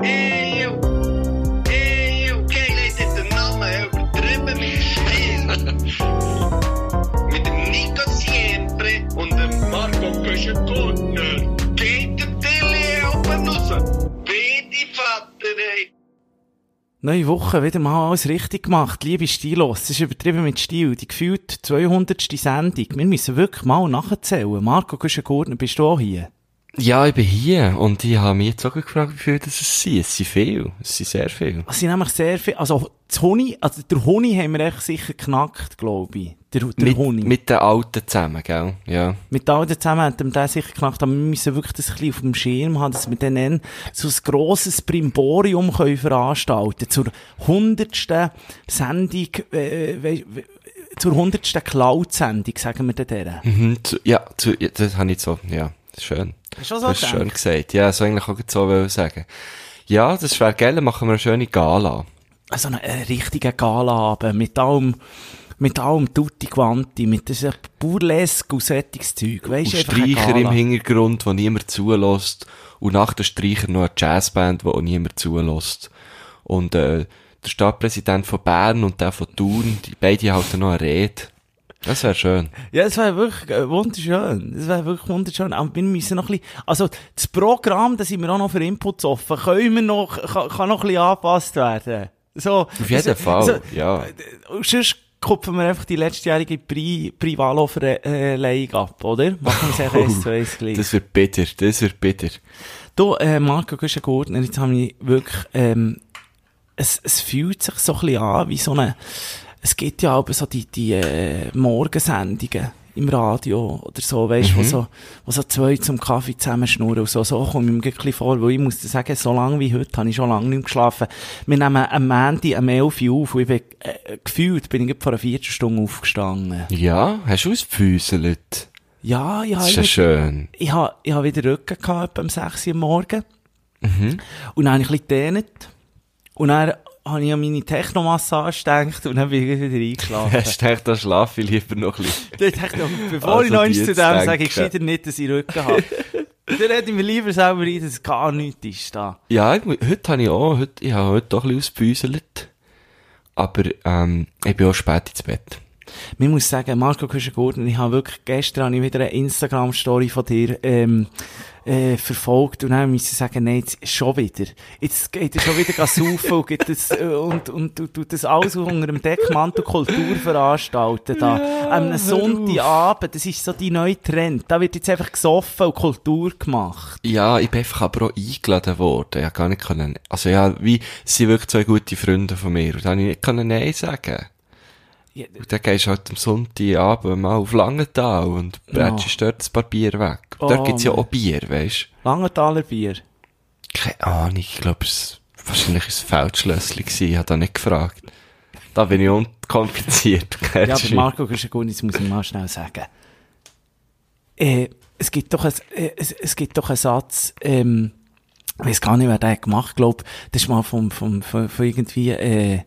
Eeuw. Eeuw. Keil hat den Namen übertrieben Spiel. mit dem Nico Siempre und dem Marco Köschen-Gurtner. Geht der Tilly oben raus. Bitte, Vater, ey. Neue Woche, wieder mal alles richtig gemacht. Liebe Stilos, es ist übertrieben mit Stil. Die gefühlt 200. Sendung. Wir müssen wirklich mal nachzählen. Marco Güschen-Gurtner, bist du auch hier? Ja, ich bin hier und ich habe mich jetzt auch gefragt, wie viel das es sind. Es sind viel. Es sind sehr viel. Es sind nämlich sehr viel, also, das Honig, also, der Honig haben wir echt sicher geknackt, glaube ich. Der, der Mit, Honig. mit den Alten zusammen, gell? Ja. Mit den zusammen hat wir den sicher geknackt, aber wir müssen wirklich das ein bisschen auf dem Schirm haben, dass wir dann so ein grosses Brimborium können veranstalten zur hundertsten Sendung, äh, we, we, zur hundertsten Cloud-Sendung, sagen wir dann. Mhm, zu, ja, zu, ja, das habe ich so, ja, schön. Hast du auch so hast schön gesagt. Ja, so eigentlich auch so sagen. Ja, das wäre geil, machen wir eine schöne Gala. Also einen, einen richtigen Gala-Abend, mit allem, mit allem Tutti Quanti, mit diesem Burlesque und solches Zeug, Und einfach eine Streicher im. Hintergrund, wo niemand zulässt. Und nach den Streicher noch eine Jazzband, wo auch niemand zulässt. Und, äh, der Stadtpräsident von Bern und der von Thun, die beide halten noch eine Rede. Das wäre schön. Ja, das wäre wirklich äh, wunderschön. Das wäre wirklich wunderschön. Aber wir müssen noch ein bisschen, also das Programm, da sind wir auch noch für Inputs offen. Können wir noch, kann, kann noch ein bisschen angepasst werden. So, Auf jeden Fall, ja. Und sonst kupfen wir einfach die letztjährige Pri Privalo-Verleihung ab, oder? Machen wir es einfach eins zu eins gleich. Das wird bitter, das wird bitter. Du, äh, Marco Güschen-Gurtner, jetzt habe ich wirklich, ähm, es, es fühlt sich so ein bisschen an wie so eine, es gibt ja aber so die, die, äh, Morgensendungen im Radio oder so, weißt, wo so, wo so zwei zum Kaffee zusammenschnurren und so, so komme ich mir ein bisschen vor, weil ich muss dir sagen, so lange wie heute habe ich schon lange nicht mehr geschlafen. Wir nehmen am Mandy am 11 Uhr auf und ich bin, äh, gefühlt bin ich vor einer Viertelstunde aufgestanden. Ja, hast du ausgefüßelt? Ja, ja, Das ist ja ich, schön. ich habe, ich habe wieder Rücken gehabt, etwa um 6 Uhr am Morgen. Mhm. Und dann habe ich ein bisschen gedehnt. Und dann habe ich an meine Technomassage gedacht und dann bin ich wieder eingeschlafen. Hast du gedacht, da schlafe ich lieber noch ein bisschen. Ich, bevor Also ich noch eins zu dem sage, ich gescheiter nicht, dass ich Rücken habe. dann hätte ich mir lieber selber ein, dass es gar nichts ist da. Ja, ich, heute habe ich auch, heute, ich habe heute auch ein bisschen ausgebüselt. Aber, ähm, ich bin auch spät ins Bett. Man muss sagen, Marco Küschen-Gurtner, ich habe wirklich, gestern habe ich wieder eine Instagram-Story von dir, ähm, äh, verfolgt und dann musste ich sagen, nein, jetzt schon wieder. Jetzt geht er schon wieder saufen und, geht das, äh, und, und, und, tut das alles unter dem Deckmantel Kultur veranstalten da. Am einem Sonntagabend, das ist so die neue Trend. Da wird jetzt einfach gesoffen und Kultur gemacht. Ja, ich bin einfach aber auch eingeladen worden. Ja, gar nicht können, also ja, wie, sie sind wirklich zwei gute Freunde von mir. Und dann habe ich nicht können Nein sagen. Ja, Und dann gehst du halt am Sonntagabend mal auf Langenthal und bretschst dort ein paar Bier weg. Und Oh, dort gibt's ja auch Bier, weisst Langenthaler Bier. Keine Ahnung, ich glaube, es wahrscheinlich ist es Feldschlössli gewesen, ich habe da nicht gefragt. Da bin ich unkompliziert. Ja, aber du? Marco Güschen-Gurtner, jetzt muss ich mal schnell sagen. Äh, es gibt doch ein, äh, es, es gibt doch einen Satz, ähm, ich weiß gar nicht, wer den hat gemacht, glaub, das ist mal vom, vom, von, von irgendwie, äh,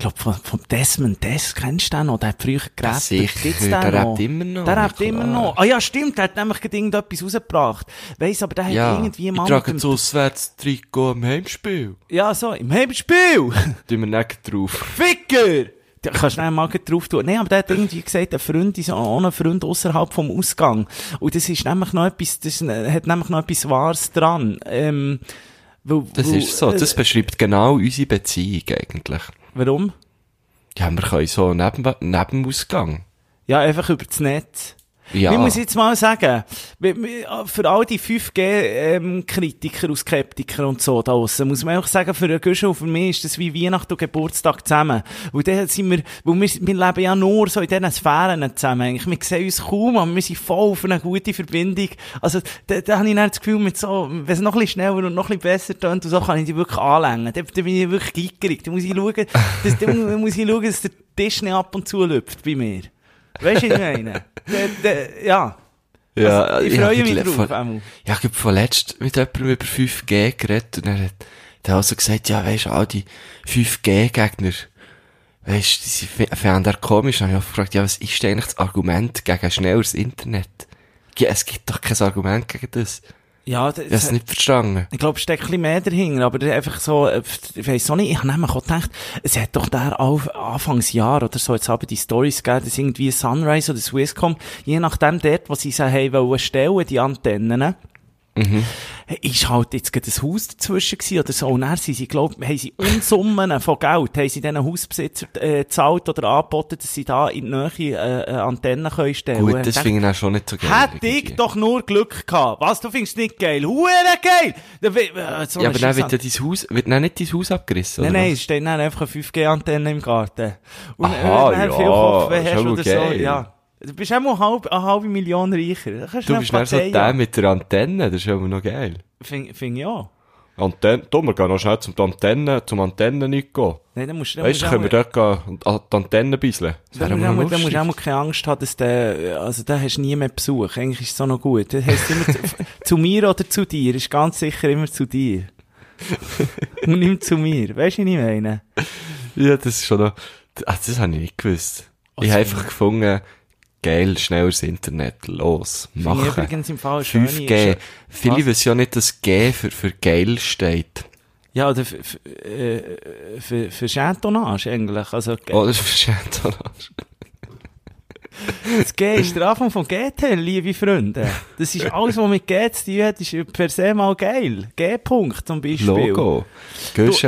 ich glaub, von, vom Desmond Des, kennst du den noch? Der hat früher gerappt. sicher, Gibt's der den rappt immer noch, Der rappt immer noch. Ah ja, stimmt, der hat nämlich irgendetwas rausgebracht. Weiss, aber der hat ja, irgendwie ich mal... trage mit das Auswärtstrikot am Heimspiel. Ja, so, im Heimspiel! Tun wir nicht drauf. Ficker! Da kannst du mal drauf tun. Nein, aber der hat irgendwie gesagt, ein Freund ist ein Freund außerhalb vom Ausgang. Und das ist nämlich noch etwas, das ist, hat nämlich noch etwas Wahres dran. Ähm, weil, Das weil, ist so, das äh, beschreibt genau unsere Beziehung eigentlich. Warum? Ja, wir können so neben, neben Ausgang. Ja, einfach über das Netz. Ja. Ich muss jetzt mal sagen, für all die 5G-Kritiker und Skeptiker und so da draussen, muss man auch sagen, für einen Guschen und für mich ist das wie Weihnachten und Geburtstag zusammen. Weil dann sind wir, weil wir, wir leben ja nur so in diesen Sphären zusammen eigentlich. Wir sehen uns kaum, aber wir sind voll auf eine gute Verbindung. Also, da, da habe ich dann das Gefühl, mit so, wenn es noch ein bisschen schneller und noch ein bisschen besser tönt und so, kann ich die wirklich anlängen. Da, da bin ich wirklich gickerig. Da muss ich schauen, das, da mu- muss ich schauen, dass der Tisch nicht ab und zu lüpft bei mir. Weißt du, was ich meine? Da, da, ja. Ja, Also, ich freue mich drauf. vor-. Ja, ich habe vorletzt mit jemandem über 5G geredet und er hat, der hat also gesagt, ja, weisst du, all die 5G-Gegner, weisst du, die sind- fänden er komisch. Dann habe ich auch gefragt, ja, was ist denn eigentlich das Argument gegen ein schnelleres Internet? Ja, es gibt doch kein Argument gegen das. Ja, Ich hab's nicht verstanden. Ich glaube, es steckt ein bisschen mehr dahinter, aber einfach so, äh, ich weiss auch nicht, ich habe nämlich auch gedacht, es hat doch der auf Anfangsjahr oder so, jetzt haben die Stories gegeben, dass irgendwie Sunrise oder Swisscom, je nachdem dort, wo sie sie haben wollen stellen, die Antennen, ist halt jetzt gerade ein Haus dazwischen gewesen oder so. Und dann sind sie, glaub, haben sie Unsummen von Geld, haben sie diesen Hausbesitzer, äh, gezahlt oder angeboten, dass sie da in die Nähe, äh, äh, Antennen können stellen. Gut, das finde ich auch schon nicht so geil. Hätte ich doch nur Glück gehabt. Was, du findest nicht geil? Hure geil! Äh, so Ja, aber dann wird ja dein Haus, wird dann nicht dein Haus abgerissen, Nein, oder nein, was? es steht dann einfach eine 5G-Antenne im Garten. Und Aha, dann ja, viel Kopfweh hast oder so, geil. ja. Du bist auch mal halb, eine halbe Million reicher. Du bist dann so der mit der Antenne, das ist aber noch geil. Find, find ich auch. Antenne, du, wir gehen noch schnell zum Antenne, zum Antennen nicht gehen. Nein, dann musst du, dann Weißt können wir dort gehen und an die Antenne bisseln? Dann dann musst du auch mal keine Angst haben, dass der, also da hast du nie mehr Besuch. Eigentlich ist es auch noch gut. Das heisst immer zu, zu mir oder zu dir. Ist ganz sicher immer zu dir. Und nicht zu mir. Weißt du, was ich meine? Ja, das ist schon noch, ah, das habe ich nicht gewusst. Was ich habe einfach gefunden, geil, schneller Internet, los, Finde machen. übrigens im Fall eine schöne- 5G. Viele wissen ja nicht, dass G für, für geil steht. Ja, oder für, für, äh, für, für Chantonnage eigentlich. Also, das versteht doch das G ist der Anfang von GT, liebe Freunde. Das ist alles, was mit G zu tun hat, ist per se mal geil. G-Punkt zum Beispiel. Logo. Gehst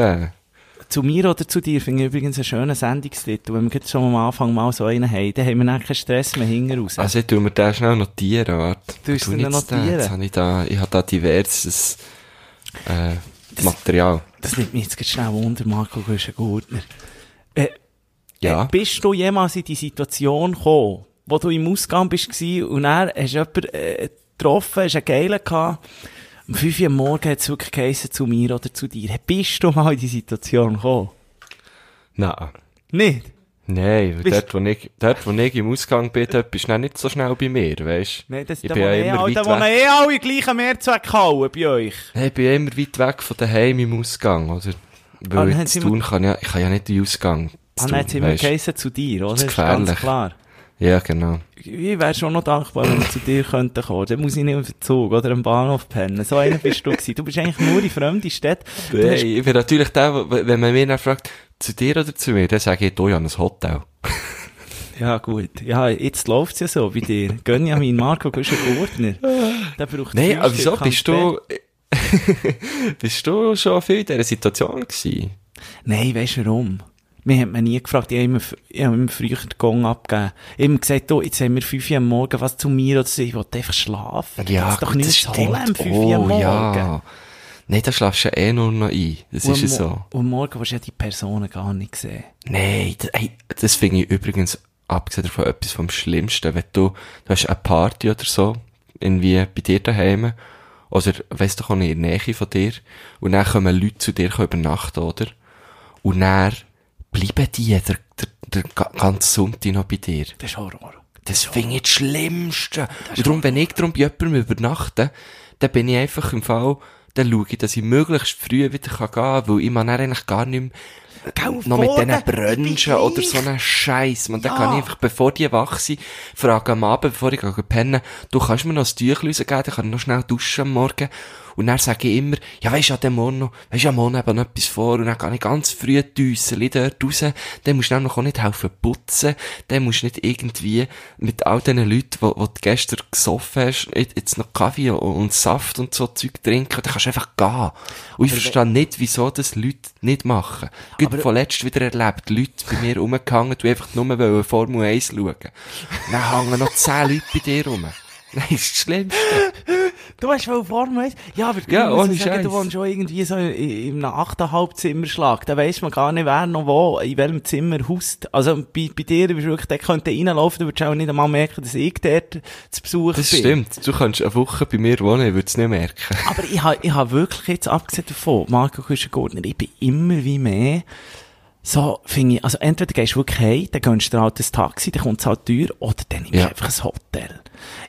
Zu mir oder zu dir finde ich übrigens einen schönen Sendungstitel. Wenn wir jetzt schon am Anfang mal so einen haben, dann haben wir dann keinen Stress mehr hinten raus. Also, ich tu mir den schnell notieren, warte. Du hast jetzt notieren? den. Jetzt habe ich da, ich habe da diverses, äh, Material. das nimmt mich jetzt gerade schnell wunder, Marco Güschen-Gurtner. Äh, Ja. Äh, bist du jemals in die Situation gekommen, wo du im Ausgang bist und dann hast du jemanden äh, getroffen, hast einen Geilen gehabt, um 5 Uhr am Morgen hat es wirklich geheissen, zu mir oder zu dir. Bist du mal in die Situation gekommen? Nein. Nicht? Nein, weil dort, wo ich, dort, wo ich im Ausgang bin, dort bist du nicht so schnell bei mir, weisst Nein, das, Ich da bin ja wohnen eh immer alle- da weit wohnen weg. eh alle gleich am Mehrzweck hauen bei euch. Nein, ich bin ja immer weit weg von daheim im Ausgang, oder? Ah, Weil zu sie tun kann ja, ich kann ja nicht den Ausgang. Ah, dann hat es immer geheissen, zu dir, oder? Das ist ist ganz gefährlich. klar. Ja, genau. Ich wäre schon noch dankbar, wenn wir zu dir könnten kommen. Dann muss ich nicht auf den Zug oder am Bahnhof pennen. So einer bist du gewesen. Du bist eigentlich nur in fremde Städte. Du Nein, hast- ich bin natürlich der, wenn man mich dann fragt, zu dir oder zu mir, dann sage ich, du, ich habe ein Hotel. Ja, gut. Ja, jetzt läuft's ja so bei dir. Gönjamin Marco Güschen-Gurtner. Der braucht Nein, aber wieso bist du, bist du schon viel in dieser Situation gewesen? Nein, weisst du warum? Mir hat man nie gefragt, ich habe immer, ich habe immer früher den Gong abgegeben. Ich habe gesagt, oh, jetzt haben wir 5 Uhr am Morgen, was zu mir oder so, ich wollte einfach schlafen. Da gibt's doch nichts zu holen am 5 Uhr am Morgen. Oh, ja. Nein, da schlafst du ja eh nur noch ein. Das Und ist ja so. Und morgen willst du ja die Personen gar nicht sehen. Nein, das, ey, das finde ich übrigens, abgesehen davon, etwas vom Schlimmsten, wenn du, du hast eine Party oder so, irgendwie bei dir daheim, oder, weiss doch auch nicht, in der Nähe von dir, und dann kommen Leute zu dir übernachten, oder? Und dann bleiben die der, der, der ga- ganze Sonntag noch bei dir. Das ist Horror. Das finde ich das Schlimmste. Und darum, wenn ich darum bei jemandem übernachte, dann bin ich einfach im Fall, dann schaue ich, dass ich möglichst früh wieder gehen kann, weil ich man dann eigentlich gar nicht mehr Gell, noch mit diesen Brönchen oder so einen Scheiß. Man, dann Ja. kann ich einfach, bevor die wach sind, fragen am Abend, bevor ich gehe pennen, du kannst mir noch ein Tüchlein geben, dann kann ich noch schnell duschen am Morgen. Und dann sage ich immer, ja weisst du, an dem Morgen noch, weisst du, am Morgen eben noch etwas vor, und dann gehe ich ganz früh Düsseli dort raus, dann musst du nämlich auch nicht helfen putzen, dann musst du nicht irgendwie mit all diesen Leuten, die, die du gestern gesoffen hast, jetzt noch Kaffee und, Saft und so Zeug trinken, dann kannst du einfach gehen. Und ich verstehe nicht, wieso das Leute nicht machen. Gut, Aber- von letzt wieder erlebt, Leute bei mir rumgehangen, die einfach nur Formel 1 schauen. Dann hängen noch 10 Leute bei dir rum. Nein, das ist das Schlimmste. Du hast wohl Formel 1? Ja, aber Ja, ich muss ohne sagen, du wohnst schon irgendwie so einem 8,5 Zimmerschlag. Da weiss man gar nicht, wer noch wo, in welchem Zimmer haust. Also, bei, bei dir bist du wirklich, der könnte reinlaufen, du würdest auch nicht einmal merken, dass ich dort zu Besuch Das bin. stimmt. Du kannst eine Woche bei mir wohnen, ich würde es nicht merken. Aber ich habe ich ha wirklich jetzt, abgesehen davon, Marco Küschengurtner, ich bin immer wie mehr so, finde ich, also entweder gehst du wirklich heim, dann gönnst du dir halt ein Taxi, dann kommt es halt teuer, oder dann nimmst du Ja. einfach ein Hotel.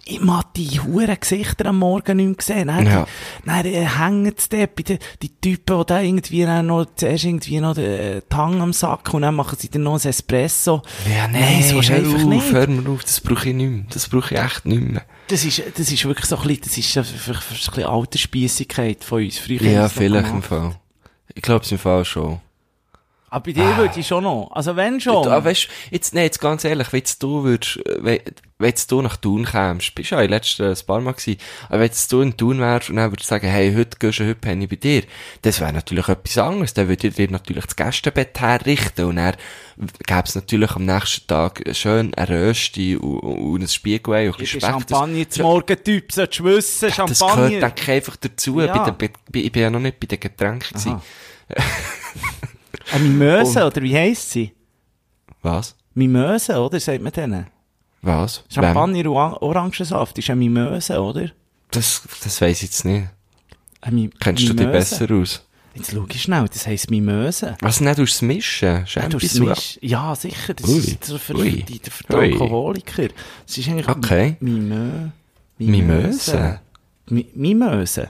Ich mag die huren Gesichter am Morgen nicht mehr gesehen. Dann, Ja. dann äh, hängen sie dort bei den, die Typen, die da irgendwie dann noch, zuerst irgendwie noch den äh, Tang am Sack und dann machen sie dann noch ein Espresso. Ja, Nein, so ist hör einfach auf, nicht. hör mir auf, das brauche ich nicht mehr. Das brauche ich echt nicht mehr. Das ist, das ist wirklich so ein bisschen, das ist einfach ein bisschen Altersspiessigkeit von uns. Früher Ja, das vielleicht im. Fall. Ich glaube es im Fall schon. Aber bei dir würde ich schon noch. Also wenn schon. Ah, weißt, jetzt, nee, jetzt ganz ehrlich, wenn du würdest, äh, wenn, wenn du nach Thun kämst, bist du ja in letzten ein paar Mal gewesen, aber wenn du in Thun wärst und dann würdest du sagen, hey, heute gehst du, heute penne ich bei dir, das wäre natürlich etwas anderes, dann würde ich dir natürlich das Gästebett herrichten und dann gäbe es natürlich am nächsten Tag schön eine Rösti und, und ein Spiegelei und ein bisschen Speck. Champagner zum Morgentyp, solltest du wissen. das gehört, Champagner. denke ich, einfach dazu. Ja. Bei bei, bei- ich bin ja noch nicht bei den Getränken gewesen. Aha. Eine Mimöse, oder wie heisst sie? Was? Mimöse, oder? Sagt man denen? Was? Champagner und Or- Orangensaft ist eine Mimöse, oder? Das, das weiss ich jetzt nicht. Eine Mi Kennst du dich Mimöse. besser aus? Jetzt schau ich schnell, das heisst Mimöse. Was nicht durchs Mischen? Ja, Schämt du dich hast so? Misch- ja, sicher, das Ui. ist der Ui. Ui. Alkoholiker. Das ist eigentlich Okay. Mimö Mimöse? Mi Mimöse.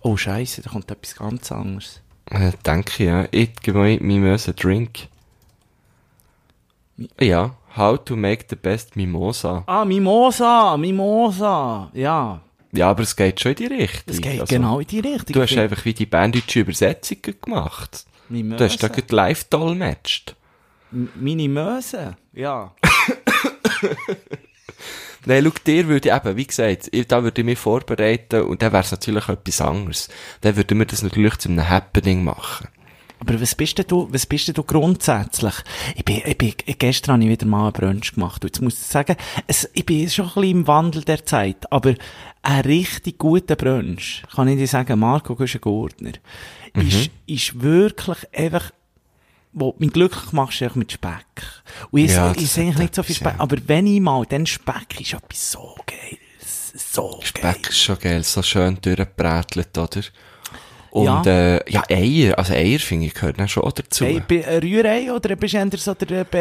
Oh Scheiße, da kommt etwas ganz anderes. Äh, denke ich, ja. Ich gebe mir Mimosa Drink. Ja. How to make the best Mimosa. Ah, Mimosa, Mimosa, ja. Ja, aber es geht schon in die Richtung. Das geht Also, genau in die Richtung. Du hast einfach wie die banddeutsche Übersetzung gemacht. finde, Du hast da gerade live dolmetscht. Meine Möse, ja. Nein, schau, dir würde ich eben, wie gesagt, ich, da würde ich mich vorbereiten und dann wäre es natürlich etwas anderes. Dann würden wir das natürlich zu einem Happening machen. Aber was bist denn du, was bist denn du grundsätzlich? Ich bin, ich bin, gestern habe ich wieder mal einen Brunch gemacht. Und jetzt muss ich sagen, es, ich bin schon ein bisschen im Wandel der Zeit. Aber ein richtig guter Brunch, kann ich dir sagen, Marco Güschen-Gurtner, ist, ist wirklich einfach, wo mich glücklich machst, einfach mit Speck. Und ich, Ja, ich sehe hat nicht so viel Speck, ja. aber wenn ich mal, dann Speck ist etwas so geil. So geil. Speck ist schon geil, so schön durchgebrätelt, oder? Und, äh, ja, Eier, also Eier, finde ich, gehört dann schon dazu. Hey, ein Rührei oder bist du eher so der Be-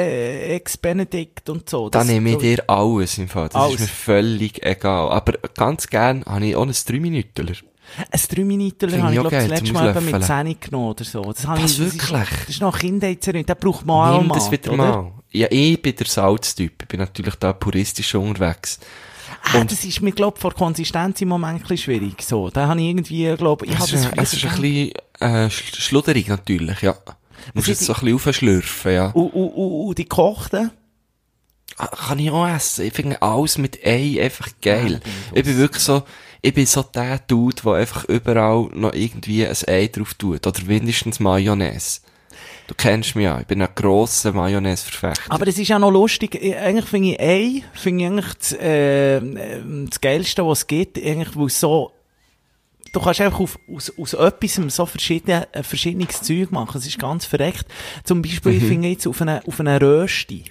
Ex-Benedict und so? Da nehme ich dir alles im Fall. Das Alles. ist mir völlig egal. Aber ganz gern habe ich auch ein 3 Minuten. Ein 3 Minuten Finde habe ich, ich glaube das letzte Mal eben mit Auslöffeln. 10 genommen oder so. Das, habe Was, ich, das wirklich? Das ist noch Kindheitserindung, das braucht man auch Nimm mal. das wieder oder? mal. Ja, ich bin der Salztyp. Ich bin natürlich da puristisch unterwegs. Ah, das ist mir, glaube vor Konsistenz im Moment ein bisschen schwierig. So, da habe ich irgendwie, glaube ich, Es habe ist, das ein- es ist ein bisschen äh, sch- schludrig natürlich, ja. Du musst sind es so ein bisschen aufschlürfen, ja. Und, und, und, und die gekochten? Ah, Kann ich auch essen. Ich finde alles mit Ei einfach geil. Ah, ich bin wirklich so, ich bin so der Dude, der einfach überall noch irgendwie ein Ei drauf tut. Oder mindestens Mayonnaise. Du kennst mich ja. Ich bin ein grosser Mayonnaise-Verfechter. Aber es ist ja noch lustig. Ich- Eigentlich finde ich Ei, finde ich eigentlich das, äh, das Geilste, was es gibt. Eigentlich, weil es so, du kannst einfach auf, aus, aus etwas so verschiedene, äh, verschiedenes Zeug machen. Es ist ganz verreckt. Zum Beispiel, Mhm. ich finde jetzt auf einer, auf einer Rösti.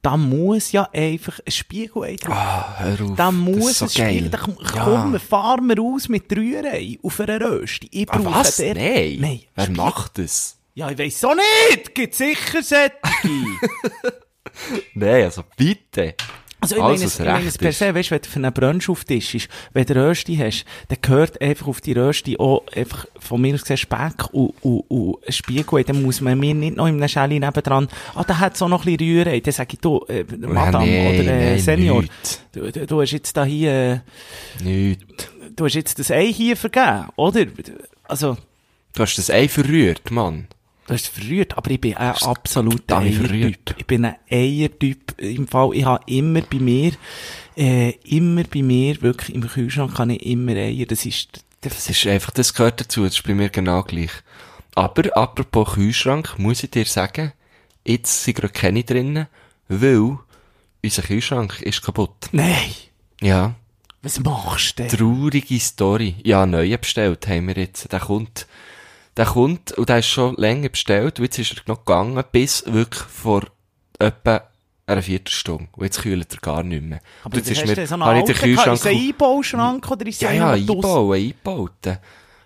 Da muss ja einfach ein Spiegelei drauf. Ah, hör auf. Da muss so ein Spiegel, geil. da komm, Ja. komm, fahren wir aus mit Rührei auf einer Rösti. Ich Ah, brauche was? dort- Nein. Nein. Wer Spiegel- macht das? Ja, ich weiss so nicht. Gibt sicher solche. Nein, also bitte. Also ich meine, was es, ich meine recht es per se, weißt, wenn du für einen Brunch auf Tisch ist, wenn du Rösti hast, dann gehört einfach auf die Rösti auch einfach von mir aus gesehen Speck und, und, und ein Spiegelei. Dann muss man mir nicht noch in einem Schäli nebendran, ah, da hat es auch noch ein bisschen Rührei. Dann sage ich, du, äh, Madame nein, oder äh, nein, Senior, nicht. du, du, du hast jetzt da hier, äh, Nicht. du hast jetzt das Ei hier vergeben, oder? Also, Du hast das Ei verrührt, Mann. Du hast es verrührt, aber ich bin ein absoluter. Eiertyp. Ich bin ein Eiertyp. Im Fall, ich habe immer bei mir, äh, immer bei mir, wirklich im Kühlschrank kann ich immer Eier. Das ist, das Das ist einfach, das gehört dazu, das ist bei mir genau gleich. Aber, apropos Kühlschrank, muss ich dir sagen, jetzt sind gerade keine drinnen, weil unser Kühlschrank ist kaputt. Nein! Ja. Was machst du denn? Traurige Story. Ja, neue bestellt haben wir jetzt. Der kommt, der kommt, und der ist schon länger bestellt, und jetzt ist er noch gegangen, bis wirklich vor etwa einer Viertelstunde. Und jetzt kühlt er gar nicht mehr. Aber Und jetzt ist mir, so einen ich alten den? Kühlschrank Ist ein Einbauschrank oder ist Ja, ja, draussen- einbauen, einbauten.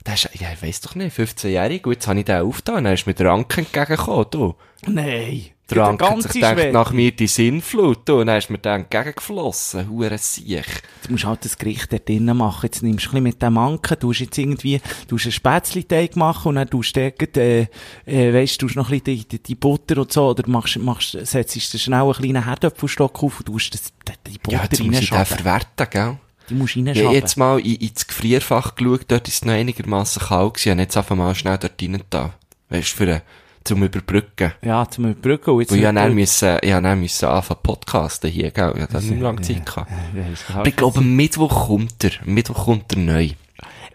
Der ist, ja, ich weiss doch nicht, 15-jährig, gut, jetzt habe ich den aufgetan, dann ist mir der Anke entgegengekommen, du. Nein. Sich gedacht, Schwede. nach mir die Sinnflut, und dann ist mir der entgegengeflossen, hure Siech. Du musst halt das Gericht dort drinnen machen. Jetzt nimmst du ein bisschen mit dem Anken, du jetzt irgendwie, du einen Spätzli-Teig machen und dann tust du dort, äh, äh, weisst du, tust noch ein bisschen die, die, die Butter und so, oder machst, machst, setzt du schnell einen kleinen Herdöpfelstock auf und tust das, die, die Butter Ja, jetzt ich reinschaben. verwerten, gell? Die musst du Ich habe reinschaben. jetzt mal in, ins Gefrierfach geschaut, dort ist es noch einigermaßen kalt gewesen, und jetzt einfach mal schnell dort rein da. Weißt du, für, äh, zum Überbrücken. Ja, zum Überbrücken. Und jetzt Weil ich wird- dann müssen, ich dann müssen anfangen podcasten hier, gell? Ja, das nicht lange Zeit gehabt. Ja, Aber ich glaube, Mittwoch kommt er. Mittwoch kommt er neu.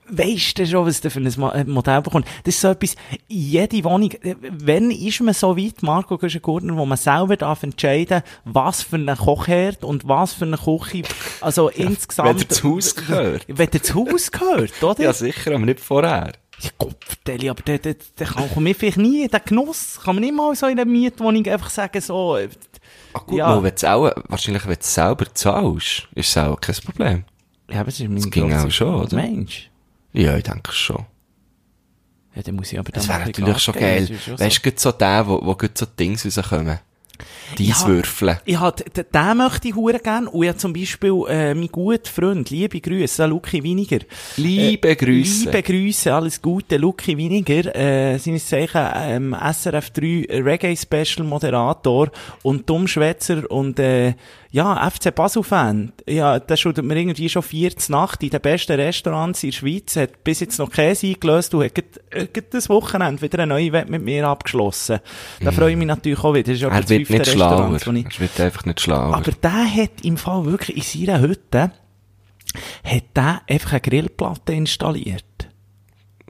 Weisst du schon, was du für ein äh, Modell bekommst? Das ist so etwas, jede Wohnung, äh, wenn ist man so weit, Marco Güschen-Gurtner, wo man selber darf entscheiden, was für eine Kochherd und was für eine Küche, also insgesamt. wenn zu Haus gehört. Wenn zu Haus gehört, oder? Ja, sicher, aber nicht vorher. Ja, vertelle, aber der, der, der kann mir vielleicht nie den Genuss. Kann man nicht mal so in einer Mietwohnung einfach sagen, so, äh, Ah, gut, Ja. wenn du auch, wahrscheinlich, wenn du es selber zahlst, ist es auch kein Problem. ja, aber das ist mein Das ging auch schon, oder? Mensch. Ja, ich denke schon. Ja, dann muss ich aber Das wäre natürlich schon geil. Weißt du, so der, wo, wo so Dings rauskommen. Dies Ja. würfeln. Ich hab, d- den möchte ich hure gern. Und ich hab zum Beispiel, äh, mein guter Freund, liebe Grüße, Luki Winiger. Liebe Grüße. Liebe Grüße, alles Gute, Luki Winiger, äh, seines Zeichen, ähm, SRF 3 Reggae Special Moderator und Dummschwätzer und, äh, ja, FC Basel-Fan. Ja, der schuldet mir irgendwie schon 40 Nacht in den besten Restaurants in der Schweiz, hat bis jetzt noch Käse eingelöst und hat gerade, äh, das Wochenende wieder eine neue Wette mit mir abgeschlossen. Da freue ich mich natürlich auch wieder. Das ist ja Mhm. Er das wird schlauer. Ich Er wird einfach nicht schlauer. aber der hat im Fall wirklich in seiner Hütte, hat der einfach eine Grillplatte installiert.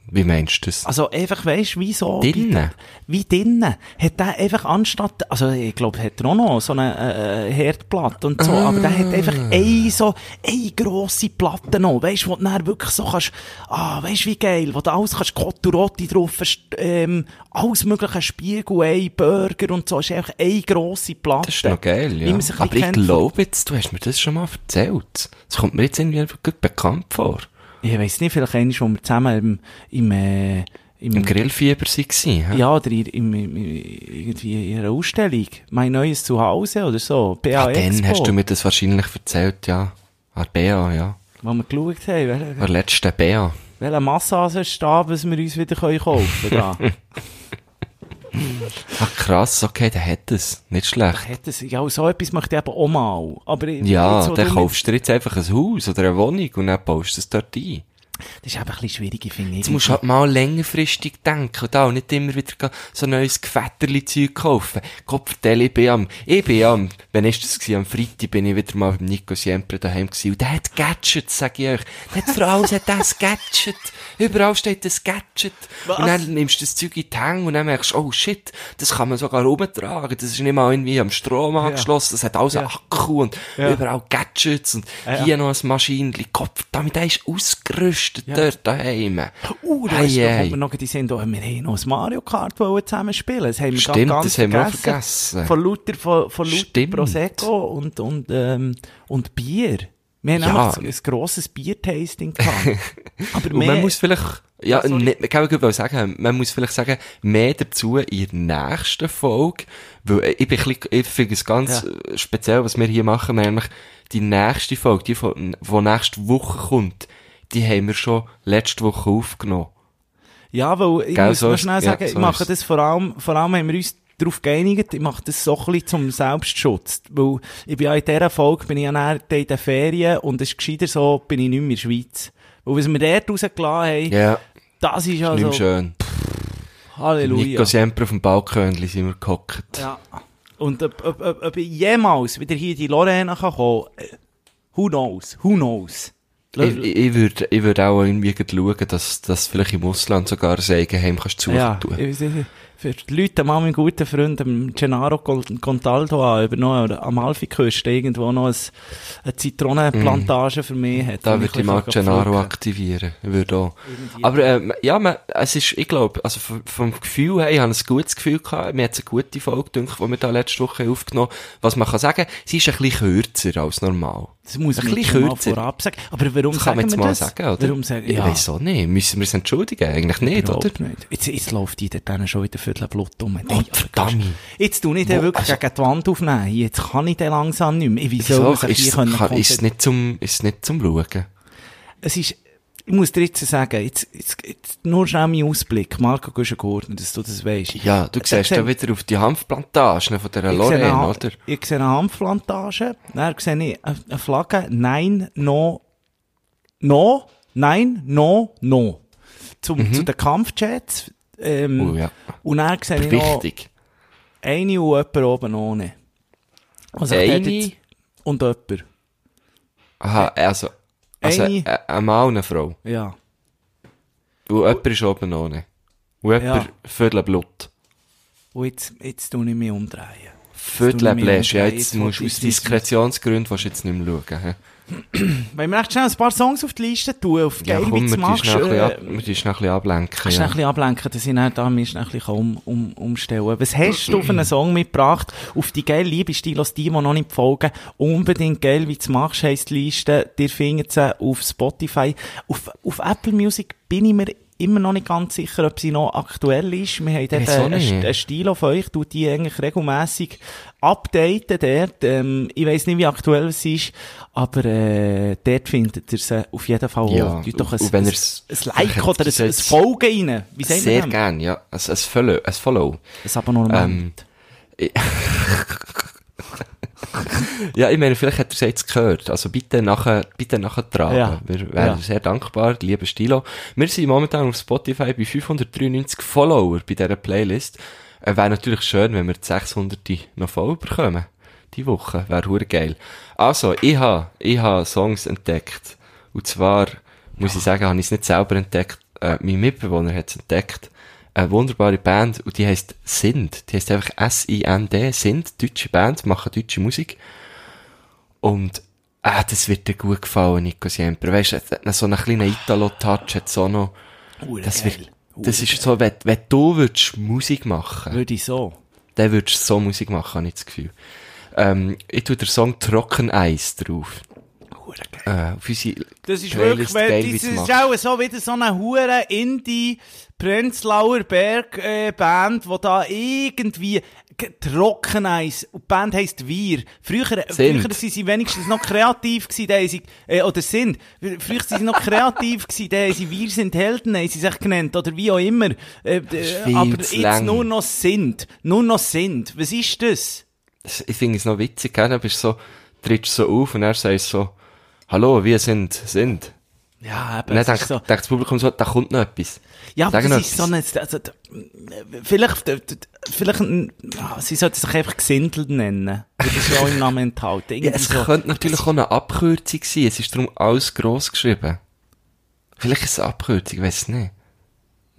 Wie meinst du das? Also einfach, weisst wie so? Drinnen? Wie drinnen. Hat der einfach anstatt, also ich glaube, hat er auch noch so eine äh, Herdplatte und so, aber der hat einfach Ah. eine so, eine grosse Platte noch, weisst wo du dann wirklich so kannst, ah, weisst wie geil, wo du alles kannst, Cotturotti drauf, ähm, alles mögliche Spiegelei, Burger und so, ist einfach eine grosse Platte. Das ist noch geil, ja. ein Aber ich glaube jetzt, du hast mir das schon mal erzählt. Das kommt mir jetzt irgendwie einfach gut bekannt vor. Ich weiss nicht, vielleicht einmal, wo wir zusammen im, im, äh, im, Im Grillfieber waren, ja, oder in, im, im, irgendwie in einer Ausstellung. Mein neues Zuhause oder so. BA Ah, dann Expo. hast du mir das wahrscheinlich erzählt, ja. Ah, BA, ja. Wo wir geschaut haben, wel- Der letzte BA. welcher Massagestab, was wir uns wieder kaufen können. Ah, krass, okay, der hat es. Nicht schlecht. Hat das, ja, so etwas möchte ich eben auch mal. Aber Ja, jetzt, dann kaufst du dir jetzt einfach ein Haus oder eine Wohnung und dann baust du es dort ein. Das ist eben ein bisschen schwierig, ich finde. Jetzt musst du halt mal längerfristig denken und auch nicht immer wieder so ein neues Gefetterli-Zeug kaufen. Vertell, ich bin am, ich bin am, wann ist das gewesen? Am Freitag bin ich wieder mal beim Nico Siempre daheim gewesen und der hat Gadgets, sag ich euch. Der hat für alles hat das Gadget. Überall steht das Gadget. Was? Und dann nimmst du das Zeug in die Hänge und dann merkst du, oh shit, das kann man sogar rumtragen. Das ist nicht mal irgendwie am Strom angeschlossen. Das hat alles einen Akku und Ja. überall Gadgets und Ja, ja. hier noch ein Maschinenli. Gott, damit der ist ausgerüstet dort daheim. Uh, da Ei, ist wir noch die sind, oh, wir haben noch ein Mario Kart wollen zusammen spielen. Das haben wir Stimmt, ganz das haben wir auch vergessen. vergessen. Von lauter, von, von lauter Stimmt. Prosecco und, und, ähm, und Bier. Wir haben Ja. nämlich ein grosses Biertasting gehabt. Aber Und man muss vielleicht, ja, Sorry. ne, kann ich sagen, man muss vielleicht sagen, mehr dazu in der nächsten Folge, weil äh, ich bin bisschen, ich finde es ganz Ja. speziell, was wir hier machen, nämlich die nächste Folge, die von, von nächste Woche kommt, die haben wir schon letzte Woche aufgenommen. ja, weil ich Gell, muss so ist- schnell ja, sagen, ich so mache ist das vor allem, vor allem haben wir uns darauf geeinigt, ich mache das so ein bisschen zum Selbstschutz. Weil ich bin ja in dieser Folge, bin ich ja näher in den Ferien und es ist gescheiter so, bin ich nicht mehr in der Schweiz. Weil was wir dort rausgelassen haben, Ja, das ist nicht also, schön. Halleluja. Nico Siempre auf dem Balkönli sind wir gehockt. Ja. Und ob, ob, ob, ob ich jemals wieder hier in die Lorena kann kommen, äh, who knows, who knows. Ich, ich, würde, ich würde auch irgendwie schauen, dass, dass vielleicht im Ausland sogar ein Eigenheim kannst du ja, tun. ich- ich- für die Leute, mal meinen guten Freund, Gennaro Contaldo an, über noch an der Amalfiküste irgendwo noch ein, eine Zitronenplantage für mich hat. Da würde ich mal Gennaro pflücken. aktivieren. Ich würde auch. Aber, ähm, ja, man, es ist, ich glaube, also vom, Gefühl her, ich habe ein gutes Gefühl gehabt. Mir hat es eine gute Folge gedacht, die wir da letzte Woche aufgenommen haben. Was man kann sagen, sie ist ein bisschen kürzer als normal. Das muss Ein ich bisschen mal kürzer. vorab sagen. Aber warum das kann man jetzt wir mal das? sagen, oder? Warum sagen- Ich ja. weiss auch nicht. Müssen wir uns entschuldigen? Eigentlich nicht, oder? Überhaupt nicht. Jetzt, jetzt läuft die dort schon wieder Viertel Blut um. Oh, verdammt. Jetzt tu ich den wirklich also- gegen die Wand aufnehmen. Jetzt kann ich den langsam nicht mehr. Wieso? sich hier Ist, können kann, ist, nicht zum, ist nicht zum Schauen? Es ist, ich muss dir jetzt sagen, jetzt, jetzt, jetzt nur schnell mein Ausblick. Marco Guschen-Gurtner, dass du das weisst. Ja, du siehst da wieder auf die Hanfplantagen von dieser Ich sehe, Lorraine, eine, oder? ich sehe eine Hanfplantage, dann sehe ich eine, eine Flagge, nein, no, no, nein, no, no. Zum, Zu den Kampfjets, ähm. Oh, ja. und dann sehe ich noch Wichtig. eine und jemand oben ohne. Also Eine? Und jemand, Aha, also, also Eine- ein, ein Mann und eine Frau. ja. Und jemand ist oben ohne. Und jemand Ja. Viertel Blut. Und jetzt, jetzt tue ich mich umdrehen. Viertel Bläsch. Ja, jetzt musst du aus. Diskretionsgründen jetzt nicht mehr schauen. hä? Wenn wir echt schnell ein paar Songs auf die Liste tun, auf Ja, geil, komm, wie du machst, bisschen äh, ab- wir tun schnell ein bisschen ablenken. Kannst du ein Ja. bisschen ablenken, dass ich dann da mich ein bisschen um, um, umstellen Was hast du auf einen Song mitgebracht? Auf die geile Liebe Stilos, die, noch nicht folgen, unbedingt geil, wie du es machst, heisst die Liste. Ihr findet sie auf Spotify. Auf, auf Apple Music bin ich mir immer noch nicht ganz sicher, ob sie noch aktuell ist. Wir haben dort einen, einen Stil auf euch, tut die eigentlich regelmässig updaten dort. Ähm, ich weiss nicht, wie aktuell es ist, aber äh, dort findet ihr sie auf jeden Fall Ja. Tut doch ein, und wenn ein, ein Like oder ein, ein Folgen rein. Wie wir Sehr das? gern, ja. Ein, ein, Follow, ein Follow. Ein Abonnement. Ähm, Ja, ich meine, vielleicht hat er es jetzt gehört. Also bitte nachher, bitte nachher tragen. Ja. Wir wären Ja. sehr dankbar, lieber Stilo. Wir sind momentan auf Spotify bei 593 Follower bei dieser Playlist. Äh, wäre natürlich schön, wenn wir die 600 noch voll bekommen. Die Woche. Wäre hure geil. Also, ich habe, ich habe Songs entdeckt. Und zwar, muss ich sagen, habe ich es nicht selber entdeckt. Äh, mein Mitbewohner hat es entdeckt. Eine wunderbare Band, und die heisst Sind. Die heisst einfach S-I-N-D, Sind, deutsche Band, machen deutsche Musik. Und, ah, das wird dir gut gefallen, Nico Siemper. Weisst du, so einen kleinen Italo-Touch hat so noch, Hure das geil. wird, das ist so, wenn, wenn du würdest Musik machen, Würde ich so. dann würdest du so Musik machen, habe ich das Gefühl. Ähm, ich tue den Song Trockeneis drauf. Äh, auf unsere Das ist Playlist wirklich, das ist auch so wieder so eine hure Indie Prenzlauer Berg äh, Band, wo da irgendwie Trockeneis, und die Band heisst Wir. Früher, Sind. früher sind sie wenigstens noch kreativ gewesen, da sie, äh, oder sind. Früher sind sie noch kreativ gewesen, da sie Wir sind Helden, haben sie sich genannt, oder wie auch immer. Äh, äh, aber jetzt lang. nur noch sind. Nur noch sind. Was ist das? Ich finde es noch witzig, gell? Du bist so, trittst so auf und er sagt so, hallo, wir sind, sind. Ja, eben, dann denkt, so. denkt das Publikum so, da kommt noch etwas. Ja, aber Sag das ist so eine, also, vielleicht, vielleicht, ein- ah, sie sollten sich einfach Gesindel nennen. Das ist ja auch im Namen enthalten. Ja, es so. könnte natürlich auch eine Abkürzung sein. Es ist darum alles gross geschrieben. Vielleicht ist es eine Abkürzung, ich weiß nicht.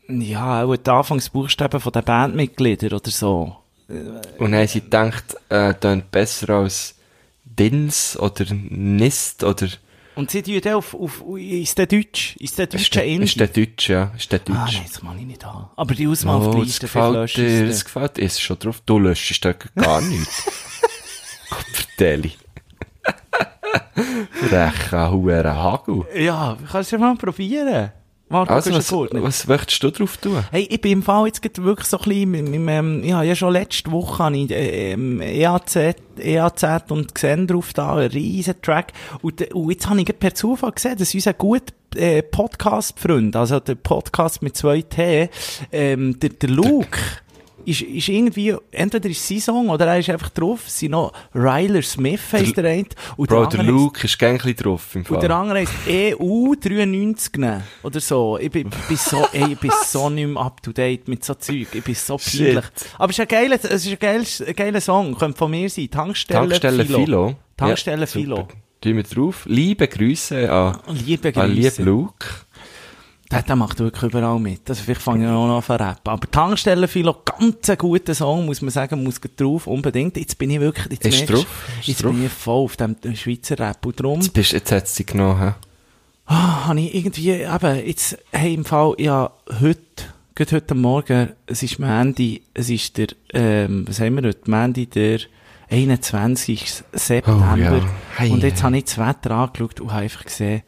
Ja, auch die Anfangsbuchstaben von den Bandmitgliedern oder so. Und haben sie gedacht, äh, tönt besser als Dins oder Nist oder... Und sie tun auf, auf, ist der Deutsch? Ist der Deutsche der, Indie? ist der Deutsch, ja. Ist der ah, Deutsch. nein, das kann ich nicht haben. Aber die auf Oh, das Liste, gefällt dir, löscht das es gefällt dir. Ist schon drauf. Du löschst da gar nichts. Kopfdeli. Recha, huere Hagel. Ja, kannst du ja mal probieren. Marco, Also, was, du gut was möchtest du drauf tun? Hey, ich bin im Fall jetzt wirklich so ein bisschen, mit, mit, ähm, ja, ja schon letzte Woche habe ich, äh, ähm, EAZ, EAZ und gesehen drauf da, einen riesen Track. Und, äh, und jetzt habe ich per Zufall gesehen, dass unser guter äh, Podcast-Freund, also der Podcast mit zwei T, ähm, der, der Luke, ist, ist irgendwie, entweder ist sein Song oder er ist einfach drauf, es sind noch Ryler Smith heisst der eine. Und Bro, der heisst- Luke ist gängli drauf im und der Fall. andere heisst EU 93 ne? oder so. Ich bin, bin so, ey, ich bin so nicht mehr up to date mit so Zeug. Ich bin so peinlich. Aber es ist ein geiler, es ist ein geiles, ein geiler Song. Könnte von mir sein. Tankstelle, Tankstelle Philo. Philo. Tankstelle Ja, Philo. Tun wir drauf. Liebe Grüße an, Liebe an lieb Grüße. Luke. Der, der macht wirklich überall mit. Also vielleicht fange ich auch noch an rappen. Aber Tankstelle Philo, ganz ein guter Song, muss man sagen, muss drauf, unbedingt. Jetzt bin ich wirklich, jetzt, Ist merkst drauf? Ist jetzt drauf? bin ich voll auf dem Schweizer Rap. Und darum, Jetzt, bist, jetzt hat sie genommen, hä? Ah, habe ich irgendwie, eben, jetzt, hey, im Fall, ja, heute, gerade heute Morgen, es ist Mandy, es ist der, ähm, was haben wir heute? Mandy, der 21. September. Oh, ja. Hei, und jetzt hei. habe ich das Wetter angeschaut und habe einfach gesehen,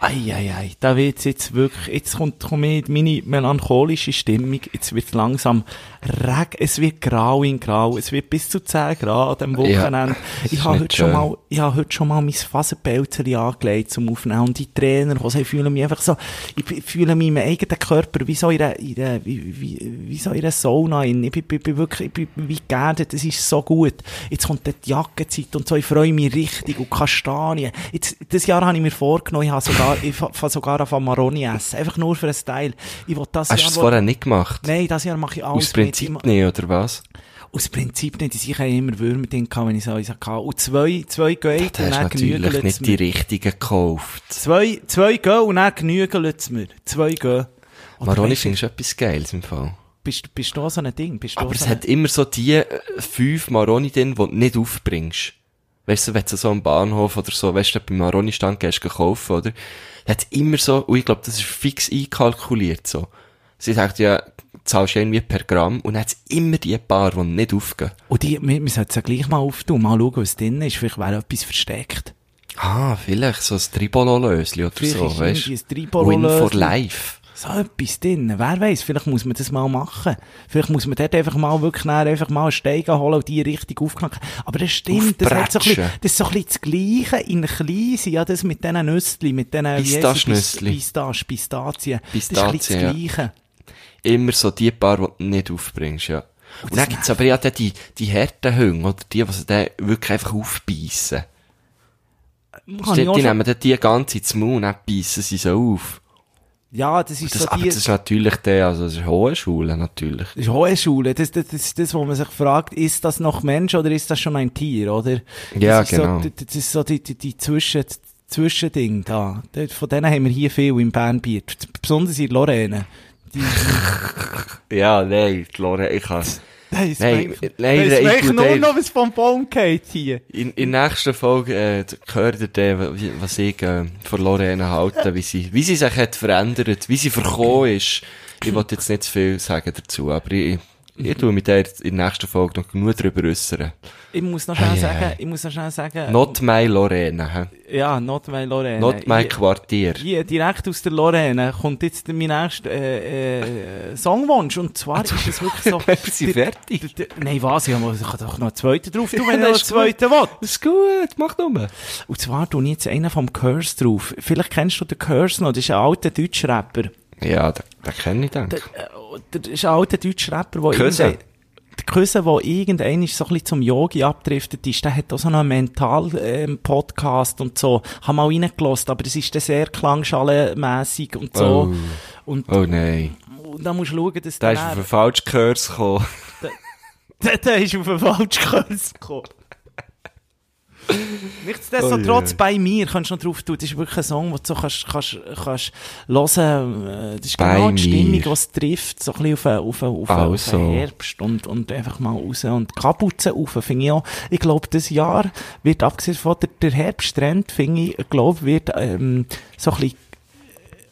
Eieiei, da wird's jetzt wirklich, jetzt kommt, kommt meine melancholische Stimmung, jetzt wird langsam reg, es wird grau in grau, es wird bis zu 10 Grad am Wochenende. das ich habe heute schon mal, ich habe heute schon mal mein Faserpelzerli angelegt zum Aufnehmen und die Trainer, kommen, sie fühlen mich einfach so, ich fühle mich in meinem eigenen Körper wie so in einer, in einer, wie, wie, wie so in einer Sauna in. Ich bin, bin, bin wirklich, ich bin wie geerdet, es ist so gut. Jetzt kommt die Jackenzeit und so, ich freue mich richtig und Kastanien. Jetzt, das Jahr habe ich mir vorgenommen, ich habe sogar, ich fange sogar auf Maroni essen. Einfach nur für einen Style. Ich will das Hast du es wo- vorher nicht gemacht? Nein, das Jahr mache ich alles Aus Prinzip mit. nicht, oder was? Aus Prinzip nicht. Ich habe immer Würmer drin gehabt, wenn ich so eins hatte. Und zwei, zwei gehen und dann natürlich genügeln nicht die richtigen gekauft. Zwei, zwei gehen und dann genügeln sie mir. Zwei gehen. Oder Maroni findest du etwas Geiles im Fall. Bist, bist du so ein Ding? Bist Aber auch es so hat immer so die äh, fünf Maroni drin, die du nicht aufbringst. Weißt du, wenn du so am Bahnhof oder so, weißt du, beim Maroni-Stand gehst du kaufen, oder? Hat immer so, und ich glaube, das ist fix einkalkuliert, so. Sie sagt ja, du zahlst irgendwie per Gramm, und dann hat immer die paar, die nicht aufgehen. Und die, wir, wir sollten es ja gleich mal auftun, mal schauen, was drin ist. Vielleicht wäre etwas versteckt. Ah, vielleicht so ein Tribolo-Lösli oder Vielleicht so, weißt ein Win for life. So etwas drin. Wer weiß, vielleicht muss man das mal machen. Vielleicht muss man dort einfach mal wirklich nachher einfach mal einen Stein holen und die richtig aufknacken. Aber das stimmt, das, hat so ein bisschen, das ist so ein bisschen das Gleiche in klein, ja das mit diesen Nüssli, mit diesen? Pistaschnüssli. Pistache, Pistazien. Das ist ein bisschen Pistazien, das Gleiche. Immer so die paar, die du nicht aufbringst, ja. Und dann gibt's aber ja dann die, die harten Hunde, oder die, die sie dann wirklich einfach aufbeissen. Die, die nehmen dann die ganze Zeit Mund und beissen sie so auf. Ja, das ist Das, so die, das ist natürlich der, also das ist hohe Schule, natürlich. Das ist hohe Schule. Das, das, das ist das, wo man sich fragt, ist das noch Mensch oder ist das schon ein Tier, oder? Ja, das ist genau. So, das ist so die, die, die Zwischen, Zwischending da. Von denen haben wir hier viel im Bernbier. Besonders in Lorraine. Die, Ja, nein, Lore, ich has. Nein, mein- nein, ist ich mein tu nur noch was vom Baum geht hier. In, in der nächsten Folge, äh, hört ihr dann, was ich, äh, von Lorena halte, wie sie, wie sie sich hat verändert, wie sie verkommen ist. Ich wollte jetzt nicht zu viel sagen dazu, aber ich, ich tue mit der in der nächsten Folge noch genug drüber äußern. Ich muss noch schnell ei, sagen, ich muss noch schnell sagen. Not my Lorena, hä? Ja, not my Lorraine. Not my Hier- Quartier. Hier, direkt aus der Lorraine kommt jetzt mein nächster äh, äh, Songwunsch. Und zwar ist es wirklich so... Sind fertig. der- der- Nein, was? Ich kann ich doch noch einen zweiten drauf tun, wenn Ja, ich noch einen zweiten will. Das ist gut, mach nur. Und zwar tue ich jetzt einen vom Curse drauf. Vielleicht kennst du den Curse noch, das ist ein alter Deutschrapper. Ja, den, den kenne ich dann. Der, der ist ein alter Deutschrapper, der Köse. irgendein- der Köse, der irgendein so ein bisschen zum Yogi abdriftet ist, der hat auch so einen Mental-Podcast und so. Hab mal reingelassen, aber das ist dann sehr klangschalenmässig und so. Oh. Und, Oh nein. und da musst du schauen, dass Der der, ist auf einen falschen Kurs gekommen. der, der ist auf den falschen Kurs gekommen. Nichtsdestotrotz Oh je. bei mir kannst du noch drauf tun. Das ist wirklich ein Song, den du so kannst, kannst, kannst hören. äh, Das ist Bei genau die Stimmung, die es trifft. So ein bisschen auf, den- auf, den- auf, Also. den Herbst und, und einfach mal raus. Und Kapuze rauf, finde ich auch. Ich glaube, das Jahr wird, abgesehen von der, der Herbsttrend, finde ich, glaube, wird, ähm, so ein bisschen,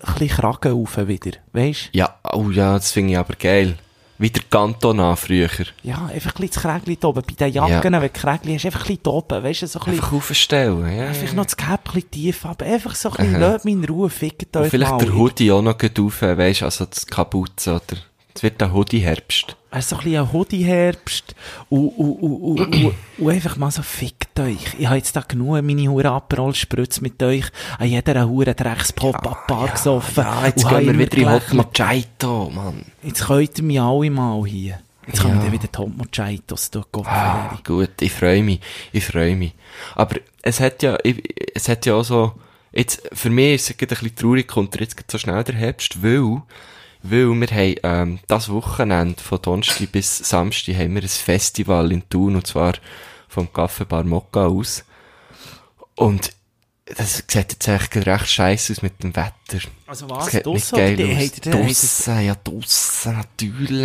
ein bisschen Kragen rauf wieder. Weisst? Ja, oh ja, das finde ich aber geil. Wie der Cantona früher. Ja, einfach ein bisschen das Krägli oben. Bei den Jacken, wenn du Krägli hast, einfach ein bisschen oben. Weisst du, so ein bisschen, Einfach aufstellen, ja. Einfach ja. noch das bisschen tief, aber einfach so ein bisschen, lasst mich in Ruhe, fickt euch Und vielleicht mal. der Hoodie auch noch gut auf, weisst also das Kapuze, oder? Es wird der Hoodie-Herbst. Er ist so ein bisschen ein Hoodie-Herbst und, und, und, und, und, einfach mal so, fickt euch. Ich habe jetzt da genug meine hure aperol mit euch an jeder hure Drecks-Pop-Up-Bar gesoffen. Ja, jetzt gehen wir wieder in Hot. Mojito, Mann. Jetzt könnt ihr mich alle mal hier. Jetzt kommen Ja. dann wieder die Hot Mojitos, du Gott. Ah, gut, ich freue mich, ich freue mich. Aber es hat ja, ich, es hat ja auch so, jetzt, für mich ist es ein bisschen traurig, kommt jetzt so schnell der Herbst, weil, weil wir haben, ähm, das Wochenende von Donnerstag bis Samstag haben wir ein Festival in Thun, und zwar vom Kaffeebar Mokka aus. Und das sieht jetzt gerade recht scheiße aus mit dem Wetter. Also Das was, nicht draussen geil aus. Draussen, ja, draussen, natürlich.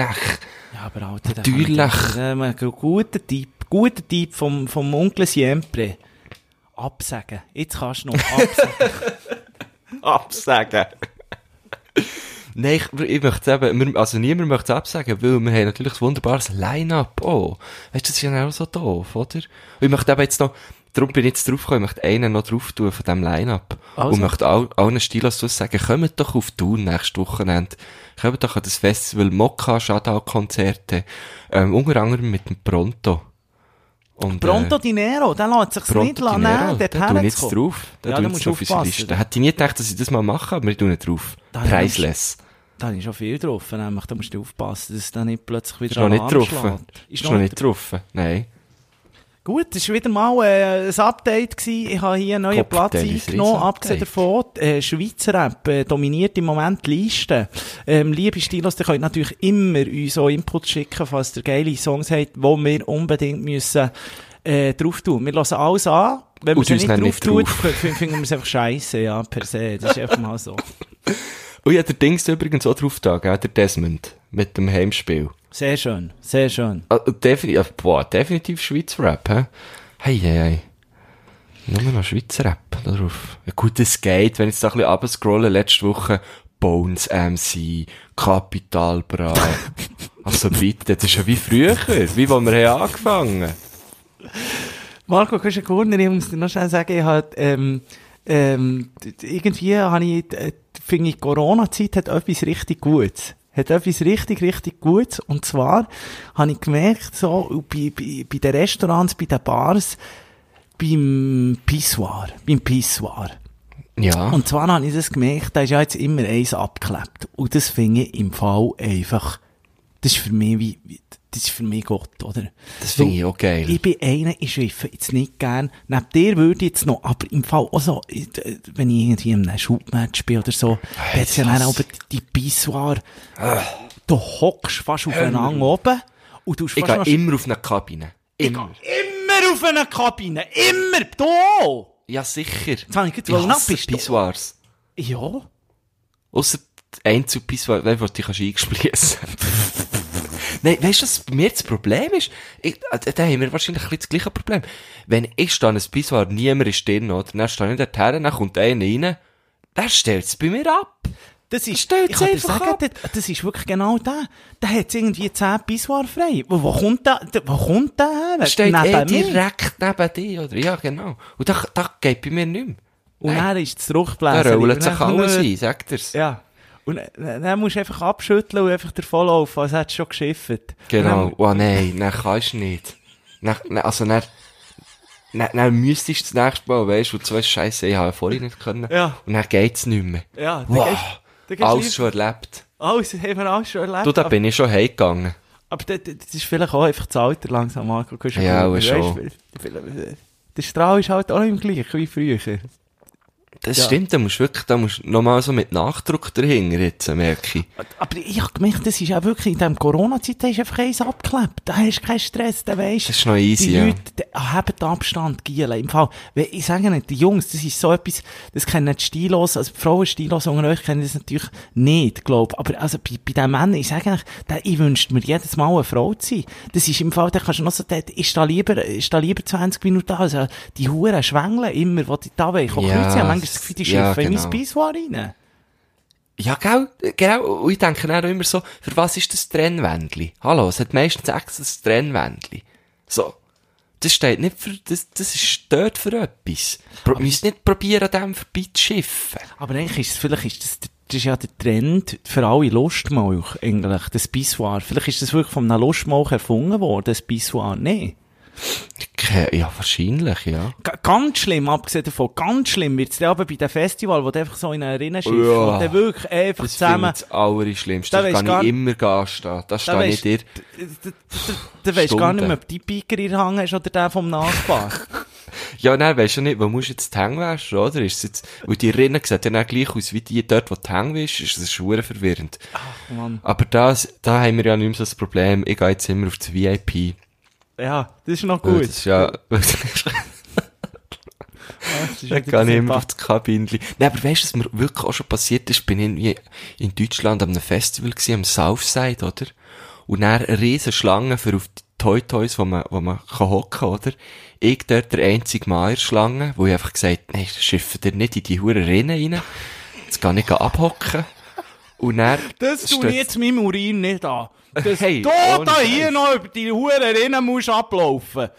Ja, aber Alter, Natürlich. äh, guter Tipp, guter Tipp vom, vom Onkel Siempre. Absagen. Jetzt kannst du noch absagen. absagen. Nein, ich, ich möchte es eben, also niemand möchte es absagen, weil wir haben natürlich ein wunderbares Line-Up auch. Weißt du, das ist ja auch so doof, oder? Und ich möchte eben jetzt noch, darum bin ich jetzt draufgekommen, ich möchte einen noch drauf tun von diesem Line-Up. Also. Und möchte all, allen Stilos sagen, kommt doch auf Thun nächstes Wochenende. Kommt doch an das Festival Mokka, Shoutout-Konzerte, ähm, unter anderem mit dem Pronto. Und, Pronto äh, Dinero, der lässt sich nicht nehmen, Dinero, dort da jetzt herzukommen. drauf. Da Ja, da musst du aufpassen. Hätte ich nie gedacht, dass ich das mal mache, aber ich tue nicht drauf. Da Priceless. Da habe ich schon viel drauf, nämlich, da musst du aufpassen, dass es dann nicht plötzlich wieder Ist noch nicht drauf. Ist noch nicht drauf. Nein. Gut, das war wieder mal äh, ein Update. Gewesen. Ich habe hier einen neuen Kopfteil Platz eingenommen. Abgesehen davon, äh, Schweizer Rap äh, dominiert im Moment die Liste. Ähm, liebe Stilos, ihr könnt natürlich immer uns auch Input schicken, falls ihr geile Songs habt, die wir unbedingt müssen äh, drauf tun. Wir hören alles an. Wenn sie uns nicht drauf f- finden wir es einfach scheiße, ja, per se. Das ist einfach mal so. Und habe der Dings übrigens auch drauf da, gell, der Desmond. Mit dem Heimspiel. Sehr schön, sehr schön. Ah, definitiv, boah, definitiv Schweizer Rap, hä? Hey, hey, hey. Nur noch Schweizer Rap da drauf. Ja, gut, es geht, wenn ich jetzt da ein bisschen runterscrolle, letzte Woche Bones MC, Capital Bra. also bitte, das ist ja wie früher, wie wo wir haben angefangen. Marco, kannst du Gurner, ich muss dir noch schnell sagen, ich halt, ähm, ähm, irgendwie habe ich, äh, finde ich, Corona-Zeit hat etwas richtig Gutes. Hat etwas richtig, richtig Gutes. Und zwar habe ich gemerkt, so, bei, bei, bei den Restaurants, bei den Bars, beim Pissoir, beim Pissoir. Ja. Und zwar habe ich das gemerkt, da ist ja jetzt immer eins abgeklebt. Und das finde ich im Fall einfach, das ist für mich wie, wie das ist für mich Gott, oder? das finde ich auch geil. Ich bin einer, ich schwiffe jetzt nicht gern. Neben dir würde ich jetzt noch, aber im Fall auch so, ich- äh, wenn ich irgendwie in einem Schubmatch bin oder so, da hat's ja dann aber die Pissoir, du hockst fast aufeinander oben und du Ich gehe immer auf eine Kabine. Immer. immer auf eine Kabine, immer, da! Ja, sicher. Jetzt habe ich gerade du- Pissoirs. Ja. Ausser Einzelpissoir, wenn du dich eingespliessen Nein, weißt du, was bei mir das Problem ist? Ich, äh, da haben wir wahrscheinlich ein bisschen das gleiche Problem. Wenn ich stehe an ein Pissoir, niemand ist drin, oder? Dann stehe ich dort her, dann kommt einer rein, der stellt es bei mir ab. Das ist, Stellt's ich kann dir sagen, ab. das, das ist wirklich genau der. Der hat irgendwie 10 Pissoir frei. Wo, wo kommt der, wo kommt der her? Steht eh Neben mir. direkt neben dir, oder? Ja, genau. Und da, da geht bei mir nicht mehr. Und dann ist das Da Fruchtbläser. rollt sich alles ein, sagt er's. Ja. Und dann, dann musst du einfach abschütteln und einfach davonlaufen, als hättest du schon geschifft. Genau. Und Oh nein, dann kannst du nicht. Dann, dann, also dann, dann, dann müsstest du das nächste Mal, weißt du, du weißt, Scheiße, ich habe ja vorhin nicht können. Ja. Und dann geht's nicht mehr. Dann, ja, dann Wow. gehst, dann gehst Alles schon erlebt. Alles haben wir alles schon erlebt. Du, da bin ich schon heimgegangen. aber das, das ist vielleicht auch einfach das Alter langsam, Marco. Ja, auch schon. weißt, Der Strahl ist halt auch nicht im gleich wie früher. Das Ja. stimmt, da musst du wirklich, da musst du nochmal so mit Nachdruck dahinter jetzt, merke ich. Aber ich habe gemerkt, das ist auch wirklich in dieser Corona-Zeit, da ist einfach eins abgeklebt. Da hast du keinen Stress, da weisst Das ist noch easy, Die ja. Leute die haben den Abstand, Giele. Im Fall, ich sage nicht, die Jungs, das ist so etwas, das kennen nicht stilos, also die Frauen stilos unter euch kennen das natürlich nicht, glaub. Aber also bei, bei den Männern, ich sage eigentlich, da, ich wünschte mir jedes Mal eine Frau zu sein. Das ist im Fall, da kannst du noch so, da, ist da lieber, ist da lieber 20 Minuten da, also die Huren schwängeln immer, wo die da wollen. Ich Ja, manchmal das Gefühl, die ja, schiffen in genau. mein Pissoir rein. Ja, genau, genau. Und ich denke dann auch immer so, für was ist das Trennwändli? Hallo, es hat meistens extra das Trennwändli. So. Das steht nicht für, das, das ist dort für etwas. Pro, müsst nicht probieren, an dem vorbeizuschiffen. Aber eigentlich ist es, vielleicht ist das, das ist ja der Trend für alle Lustmolch, eigentlich, das Pissoir. Vielleicht ist das wirklich von einem Lustmolch erfunden worden, das Pissoir. Nee. Ja, wahrscheinlich, ja. G ganz schlimm, abgesehen davon, ganz schlimm wird's dann aber bei dem Festival, wo du einfach so in einer Rinne schiffst, Ja. wo du wirklich einfach Das zusammen, ich das Allerschlimmste. Da Da kann gar- ich immer gehen stehen. Da stehe ich weisst- dir. du, du, du weisst gar nicht mehr, ob die Piker in der Hang hast oder der vom Nachbar. Ja, nein, weisst du nicht, wo musst du jetzt die Hänge waschen, oder? Ist es jetzt, weil die Rinne sieht ja nicht gleich aus wie die dort, wo die Hänge wischst, ist das schwer verwirrend. Mann. Aber das, da haben wir ja nicht mehr so das Problem. Ich gehe jetzt immer auf das VIP. Ja, das ist noch gut. Das ist ja, da wieder gehe ich immer auf das Kabinchen. Nein, aber weißt du, was mir wirklich auch schon passiert ist? Bin irgendwie in Deutschland an einem Festival gewesen, am Southside, oder? Und dann eine riesen Schlange für auf die Toy Toys, wo man, wo man kann hocken, oder? Ich dort der einzige Mann in Schlange, wo ich einfach gesagt, nein, schiffen dir nicht in die hure Rinne rein. Jetzt kann ich abhocken. Und dann Das tue ich jetzt meinem Urin nicht an. Dass Hey, du da Scheiß. hier noch über die Huren Rinnen musst ablaufen.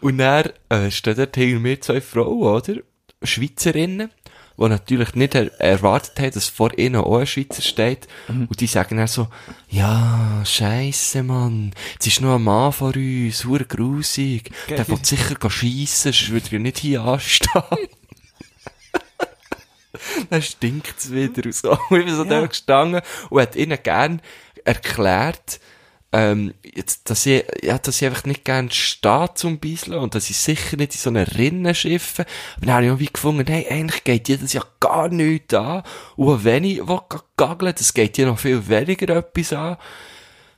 Und dann äh, stehen dort hinter mir zwei Frauen, oder? Schweizerinnen, die natürlich nicht er erwartet haben, dass vor ihnen auch ein Schweizer steht. Und die sagen dann so, ja, scheisse, Mann, jetzt ist noch ein Mann vor uns, super grusig. Der will sicher schiessen, sonst würde er nicht hier anstehen. Dann stinkt's wieder und so. Und ich bin so Ja. da gestanden und hat ihnen gern erklärt, ähm, jetzt, dass ich, ja, dass ich einfach nicht gern stehe zum Beiseln und dass ich sicher nicht in so einer Rinne schiffe. Aber dann habe ich auch wie gefunden, hey, eigentlich geht dir das ja gar nichts an. Und wenn ich will gaggeln, das geht dir noch viel weniger etwas an.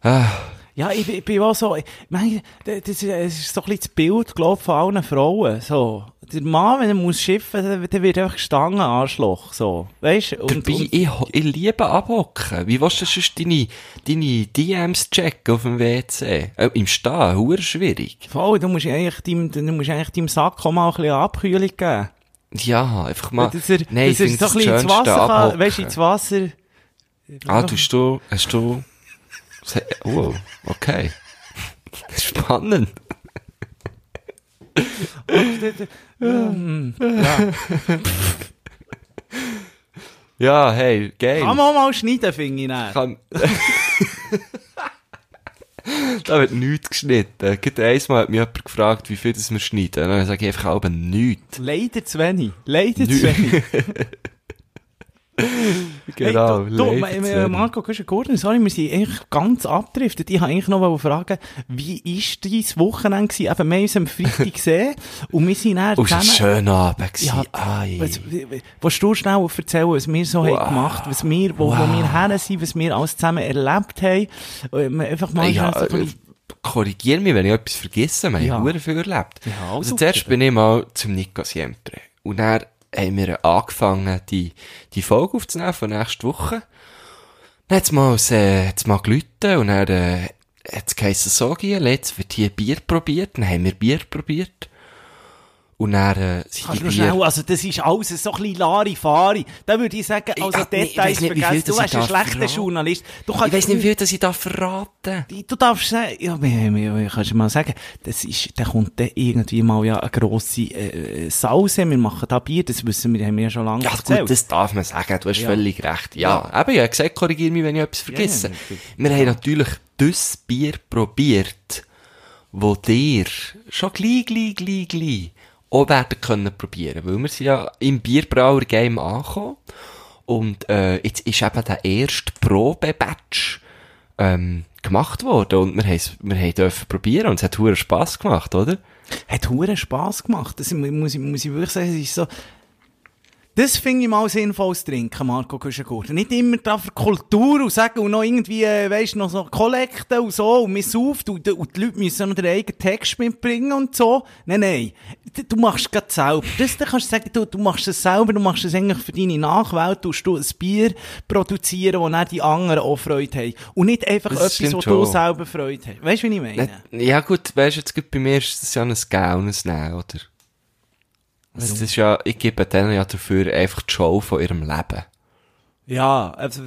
Ah, Ja, ich, ich bin auch so, ich meine, das ist, das ist so ein bisschen das Bild, glaube ich, von allen Frauen, so. Der Mann, wenn er muss schiffen, der, der wird einfach gestangen, Arschloch, so. Weißt du? Und, Dabei, und, ich, ich liebe abhocken. Wie willst du sonst deine, deine DMs checken auf dem WC? Äh, Im Stehen, hure schwierig. voll, du musst eigentlich deinem, du musst eigentlich deinem Sack auch mal ein bisschen Abkühlung geben. Ja, einfach mal. dass er, Nein, ich dass finde so ein das bisschen ins Schönste Wasser abhocken. weißt du, ins Wasser. Ah, tust du, hast du, wow, okay. Spannend. Ja, hey, geil. Kann man auch mal schneiden, finde ich. Kann- da wird nichts geschnitten. Gerade einmal hat mich jemand gefragt, wie viel das wir schneiden. Dann sage ich einfach aber nichts. Leider zu wenig. Leider zu wenig. Genau, Hey, du, du, leider Ma- zu Ma- wenig. Marco Gordon, sorry, wir sind eigentlich ganz abgedriftet. Ich wollte eigentlich noch fragen, wie ist dein Wochenende gewesen? Eben, wir haben uns am Freitag gesehen und wir sind dann Oh, es war ein zusammen... schöner Abend. gewesen. Ja, Ai. was, willst du schnell erzählen, was wir so haben gemacht was wir, wo, wo wir her sind, was wir alles zusammen erlebt haben? Wir Einfach mal ja, so äh, korrigier mich, wenn ich etwas vergesse. Wir Ja. haben viel erlebt. Ja, also also, zuerst bin ich mal zum Nico Siempre. Und dann haben wir angefangen, die, die Folge aufzunehmen von nächster Woche. Dann hat's mal, äh, hat's mal gelitten und dann, äh, hat's geheissen, so gehen, jetzt wird hier Bier probiert. Dann haben wir Bier probiert. Und dann, äh, sind Kannst die Bier... schnell, also das ist alles so ein bisschen Larifari. Da würde ich sagen, also ah, ich Details weiss nicht, wie viel vergessen. Du bist ich ein schlechter verraten. Journalist. Du Ich kannst, weiss nicht, wie viel das ich da verraten Du darfst sagen, ja, mir, kannst du mal sagen, das ist, da kommt dann irgendwie mal ja eine grosse, äh, Sause, wir machen da Bier, das wissen wir, haben wir ja schon lange Ja, erzählt. gut, das darf man sagen. Du hast Ja. völlig recht. Ja, eben, ich habe gesagt, korrigier mich, wenn ich etwas vergesse. ja, ja. wir haben natürlich das Bier probiert, wo dir schon gleich, gleich, gleich, gleich auch werden können probieren. Weil wir sind ja im Bierbrauer-Game angekommen. Und, äh, jetzt ist eben der erste Probe-Batch, ähm, gemacht worden. Und wir haben wir dürfen probieren und es hat hure Spass gemacht, oder? hat huren Spass gemacht. Das muss ich, muss ich wirklich sagen, es ist so, das finde ich mal sinnvolles Trinken, Marco Kuschengurten. Nicht immer da für Kultur und sagen und noch irgendwie, äh, weisst noch so Kollekten und so und man sauft und, und die Leute müssen noch den eigenen Text mitbringen und so. Nein, nein. Du machst es gerade selber. Das, da kannst du sagen, du, du machst es selber, du machst es eigentlich für deine Nachwelt, du du ein Bier produzieren, wo dann die anderen auch Freude haben. Und nicht einfach Das etwas, wo du schon. selber Freude hast. Weißt du, wie ich meine? Ja gut, weißt du, jetzt gibt bei mir ist das ja ein und ein Nein, oder? Also das ist ja, ich gebe denen ja dafür einfach die Show von ihrem Leben. Ja, also,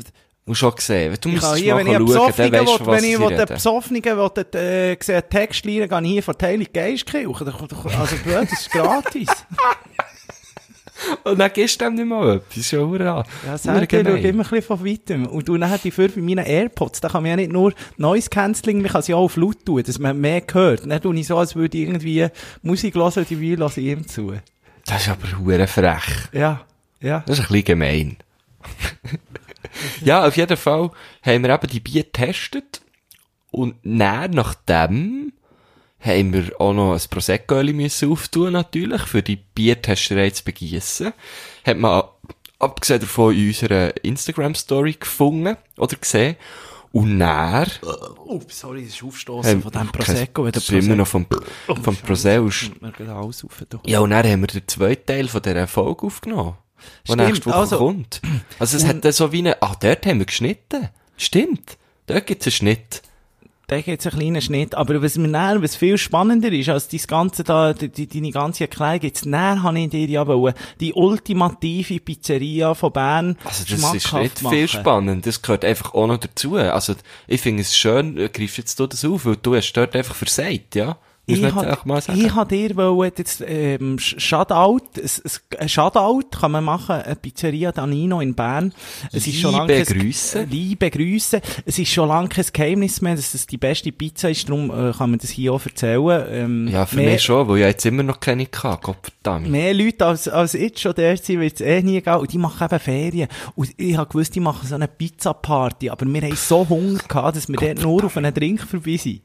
Musst schon sehen. Du musst hier, wenn ich einen schauen, dann will, du, wenn ich den. Besoffenen will, äh, sehe einen Text lernen, gehe ich hier vor Teilung Geistkirche. Da- da- Also blöd, das ist gratis. Und dann gibst du dem nicht mal etwas. Ja hurra. Ja, sag, schaue gemein. immer ein bisschen von weitem. Und du nachher dafür bei meinen Airpods, da kann man ja nicht nur Noise Cancelling, man kann sie auch auf laut tun, dass man mehr hört. Dann tue ich so, als würde ich irgendwie Musik hören die Weile höre ich ihm zu. Das ist aber hure frech. Ja, ja. Das ist ein bisschen gemein. ja, auf jeden Fall haben wir eben die Bier getestet. Und dann, nachdem, haben wir auch noch ein prosecco müssen auftun, natürlich, für die Biertesterei zu begießen. Hat man, abgesehen davon, in unserer Instagram-Story gefunden, oder gesehen. Und dann, Oh, sorry, das ist Aufstoßen von dem Prosecco. wenn der das ist immer noch vom, vom Prosecco. Ja, und dann haben wir den zweiten Teil von dieser Folge aufgenommen. Stimmt, nächste Woche also- kommt. Also es hat dann so wie eine, ah, dort haben wir geschnitten. Stimmt. Dort gibt's einen Schnitt. Da gibt's einen kleinen Schnitt. Aber was mir näher, was viel spannender ist, als dein ganze da, die, deine ganze Erklärung, jetzt näher habe ich dir ja wollen, die ultimative Pizzeria von Bern Also das ist nicht machen. viel spannend. Das gehört einfach auch noch dazu. Also ich finde es schön, äh, greifst jetzt du das auf, weil du hast dort einfach versagt, ja? Ich. Ich habe dir wollen, jetzt, ähm, Sh- Shoutout, ein Shoutout kann man machen, eine Pizzeria Danino in Bern. Es ist schon Liebe lange kein- Grüße. Liebe Grüße. Es ist schon lange kein Geheimnis mehr, dass es die beste Pizza ist, darum äh, kann man das hier auch erzählen. Ähm, Ja, für mehr, mich schon, weil ich jetzt immer noch keine hatte. Gottverdammt. Mehr Leute als, als jetzt schon der sind, wird es eh nie gehen. Und die machen eben Ferien. Und ich habe gewusst, die machen so eine Pizza-Party. Aber wir haben so Hunger gehabt, dass wir dort nur auf einen Drink vorbei sind.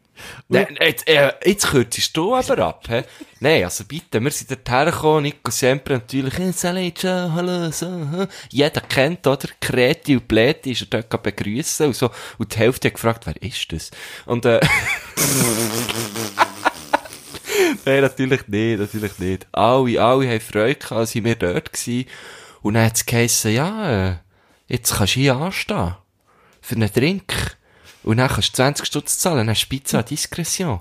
Nein, jetzt, äh, jetzt kürzest du aber ab, hä? Nein, also bitte, wir sind dort hergekommen, Nico Sempre natürlich, hey, salut, ciao, hallo, so, hä? Jeder kennt, oder? Kreti und Pläti ist er dort begrüßen und so. Und die Hälfte hat gefragt, wer ist das? Und, äh, Nein, natürlich nicht, natürlich nicht. Alle, alle haben Freude gehabt, als wir dort waren. Und dann hat es geheissen, ja, äh, jetzt kannst du hier anstehen. Für einen Drink. Und dann kannst du 20 Stutz zahlen, dann hast du Pizza à Diskretion.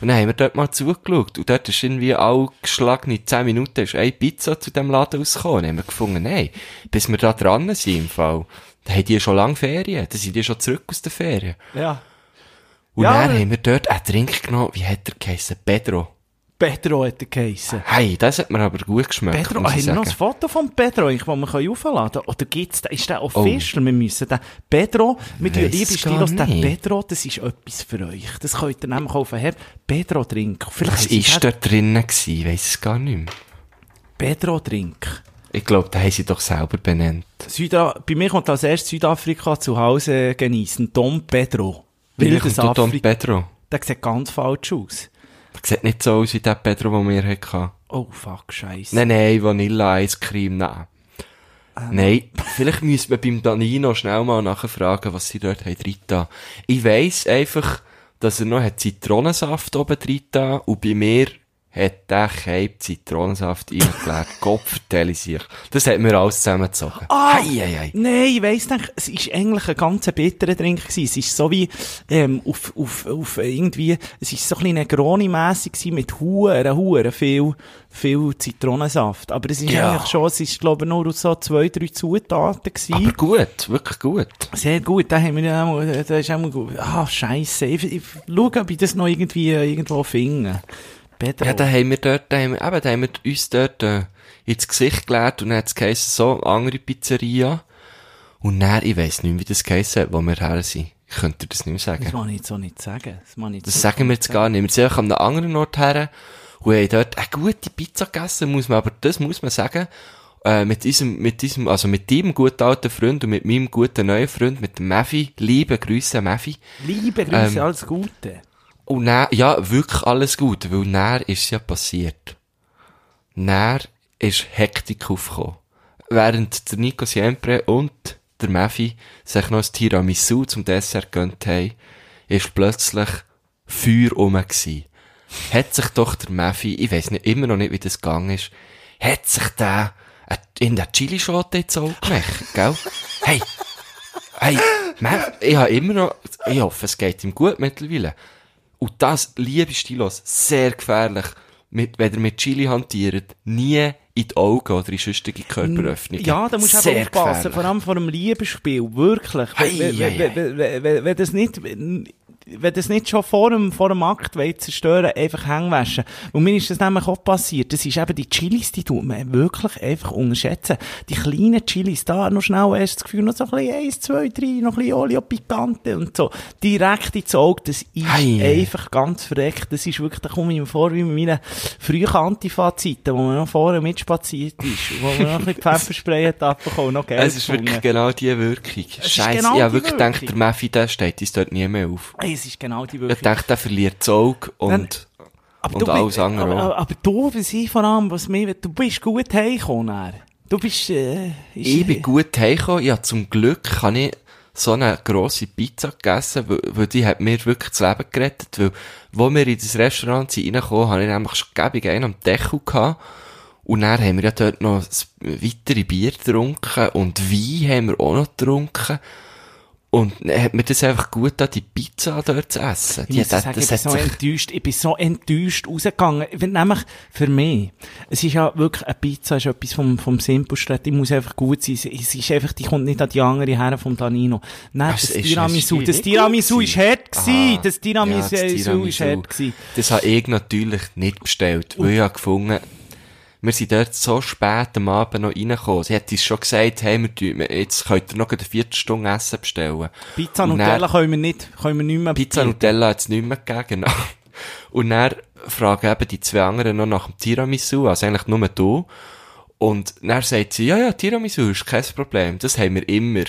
Und dann haben wir dort mal zugeschaut. Und dort ist irgendwie all geschlagene 10 Minuten ist eine Pizza zu dem Laden rausgekommen. Dann haben wir gefunden, nein, bis wir da dran sind im Fall. Da haben die schon lange Ferien. Da sind die schon zurück aus der Ferien. Ja. Und Ja, dann haben wir dort einen Drink genommen, wie hat der geheissen? Pedro. Pedro hat er geheissen. Hey, das hat mir aber gut geschmeckt. Pedro, muss haben wir noch ein. Foto von Pedro, das wir aufladen können? Oder gibt's, ist der official? Wir müssen den Pedro, wir tun, Weiss liebe gar Stilos, den. Pedro, das ist etwas für euch. Das könnt ihr nämlich auf Herd Pedro trinken. Vielleicht Was ist den dort drinnen gewesen? Ich weiss es gar nicht mehr. Pedro trinken. Ich glaube, da haben sie doch selber benannt. Süda bei mir kommt als erstes Südafrika zu Hause genießen. Dom Pedro. Wie Wildes Don Afrika. Pedro? Der sieht ganz falsch aus. Sieht nicht so aus wie der Pedro, den wir hatten. Oh, fuck, scheiße. Nein, nein, Vanille-Eiscreme, nein. Ähm. Nein, vielleicht müssen wir beim Danino schnell mal nachfragen, was sie dort haben da. Ich weiss einfach, dass er noch hat Zitronensaft oben da und bei mir hat der Keib Zitronensaft reingeleert. Gott vertelle sich. Das hat mir alles zusammengezogen. Ah! Hei, hei, hei. Nein, ich weiss nicht, es ist eigentlich ein ganz bitterer Drink gewesen. Es ist so wie, ähm, auf, auf, auf irgendwie, es ist so ein bisschen Negroni-mässig mit Huren, Huren, viel, viel Zitronensaft. Aber es ist Ja. eigentlich schon, es ist, glaube ich, nur aus so zwei, drei Zutaten gewesen. Aber gut, wirklich gut. Sehr gut, da haben wir ja auch, da ist auch mal gut. Ah, scheisse. Ich, ich schaue, ob ich das noch irgendwie irgendwo finde. Pedro. Ja, da haben wir dort, da haben wir, eben, da haben wir uns dort äh, ins Gesicht gelegt und dann hat es so, andere Pizzeria. Und dann, ich weiss nicht mehr, wie das geheißen hat, wo wir her sind. Ich könnte dir das nicht mehr das sagen. mag ich so nicht sagen. Das, mag ich Das so sagen wir jetzt gar nicht. Wir sind einfach an einem anderen Ort her und haben dort eine gute Pizza gegessen, muss man, aber das muss man sagen, äh, mit diesem, mit diesem, also mit deinem guten alten Freund und mit meinem guten neuen Freund, mit dem Meffi, liebe Grüße Meffi. Liebe Grüße, Ähm, alles Gute. Und dann, ja, wirklich alles gut, weil dann ist es ja passiert. Dann ist Hektik aufgekommen. Während der Nico Siempre und der Meffi sich noch ein Tiramisu zum Dessert gönnt haben, ist plötzlich Feuer rum gsi. Hat sich doch der Meffi, ich weiss nicht, immer noch nicht, wie das gegangen ist, hat sich der in der Chilischote ins Auge gemacht, gell? Hey! Hey, Mef, ich habe immer noch, ich hoffe, es geht ihm gut mittlerweile. Und das, liebe Stilos, sehr gefährlich, mit, wenn ihr mit Chili hantiert, nie in die Augen oder in sonstige Körperöffnungen. Ja, da musst du Sehr eben aufpassen, gefährlich. vor allem vor einem Liebesspiel, wirklich. Hei, wenn, hei, wenn, wenn, wenn, wenn, wenn das nicht, wenn das nicht schon vor dem, vor dem Akt wollt zerstören, einfach hängen Und mir ist das nämlich auch passiert. Das ist eben die Chilis, die tut man wirklich einfach unterschätzen. Die kleinen Chilis, da noch schnell erst das Gefühl, noch so ein bisschen eins, zwei, drei, noch ein bisschen Olio Picante und so. Direkt ins Auge, das ist hei. einfach ganz verreckt. Das ist wirklich, da komme ich mir vor, wie mit meinen frühen Antifa-Zeiten, wo man noch vorher mitspaziert ist, wo man noch ein bisschen Pfefferspray hat abbekommen noch Geld Es ist wirklich gefunden. genau die Wirkung. Scheiße, genau ich habe wirklich gedacht, der Meffi, der steht uns dort nie mehr auf. Hey, es ist genau die Ich Wirkung. dachte, der verliert das Auge und, Aber und du alles bist- andere aber, auch. aber, aber du, was ich vor allem, was mir, du bist gut heimgekommen. dann. Du bist, äh, Ich bin gut heimgekommen. Ja, zum Glück habe ich so eine grosse Pizza gegessen, weil, weil die hat mir wirklich das Leben gerettet, weil, wo wir in das Restaurant sind reingekommen, habe ich nämlich schon gäbig einen am Deckel gehabt. Und dann haben wir ja dort noch das weitere Bier getrunken und Wein haben wir auch noch getrunken. Und hat mir das einfach gut da die Pizza dort zu essen. Ich Die muss hat- sagen, das ich bin so enttäuscht, ich bin so enttäuscht rausgegangen. Nämlich für mich, es ist ja wirklich, eine Pizza ist etwas vom, vom Simpelsten, die muss einfach gut sein. Es ist einfach, die kommt nicht an die andere her vom Danino. Nein, Das das ist- Tiramisu, ist das Tiramisu ist hart gewesen. Ah, Das Tiramisu, ja, das ist Tiramisu. hart gewesen. Das habe ich natürlich nicht bestellt, weil ich habe gefunden, wir sind dort so spät am Abend noch reingekommen. Sie hat uns schon gesagt, hey, wir tun, jetzt könnt ihr noch eine Viertelstunde Essen bestellen. Pizza Und Nutella dann- können wir nicht, können wir nicht mehr Pizza bieten. Nutella hat es nicht mehr gegeben, genau. Und dann fragen eben die zwei anderen noch nach dem Tiramisu, also eigentlich nur du. Und dann sagt sie, ja, ja, Tiramisu ist kein Problem, das haben wir immer.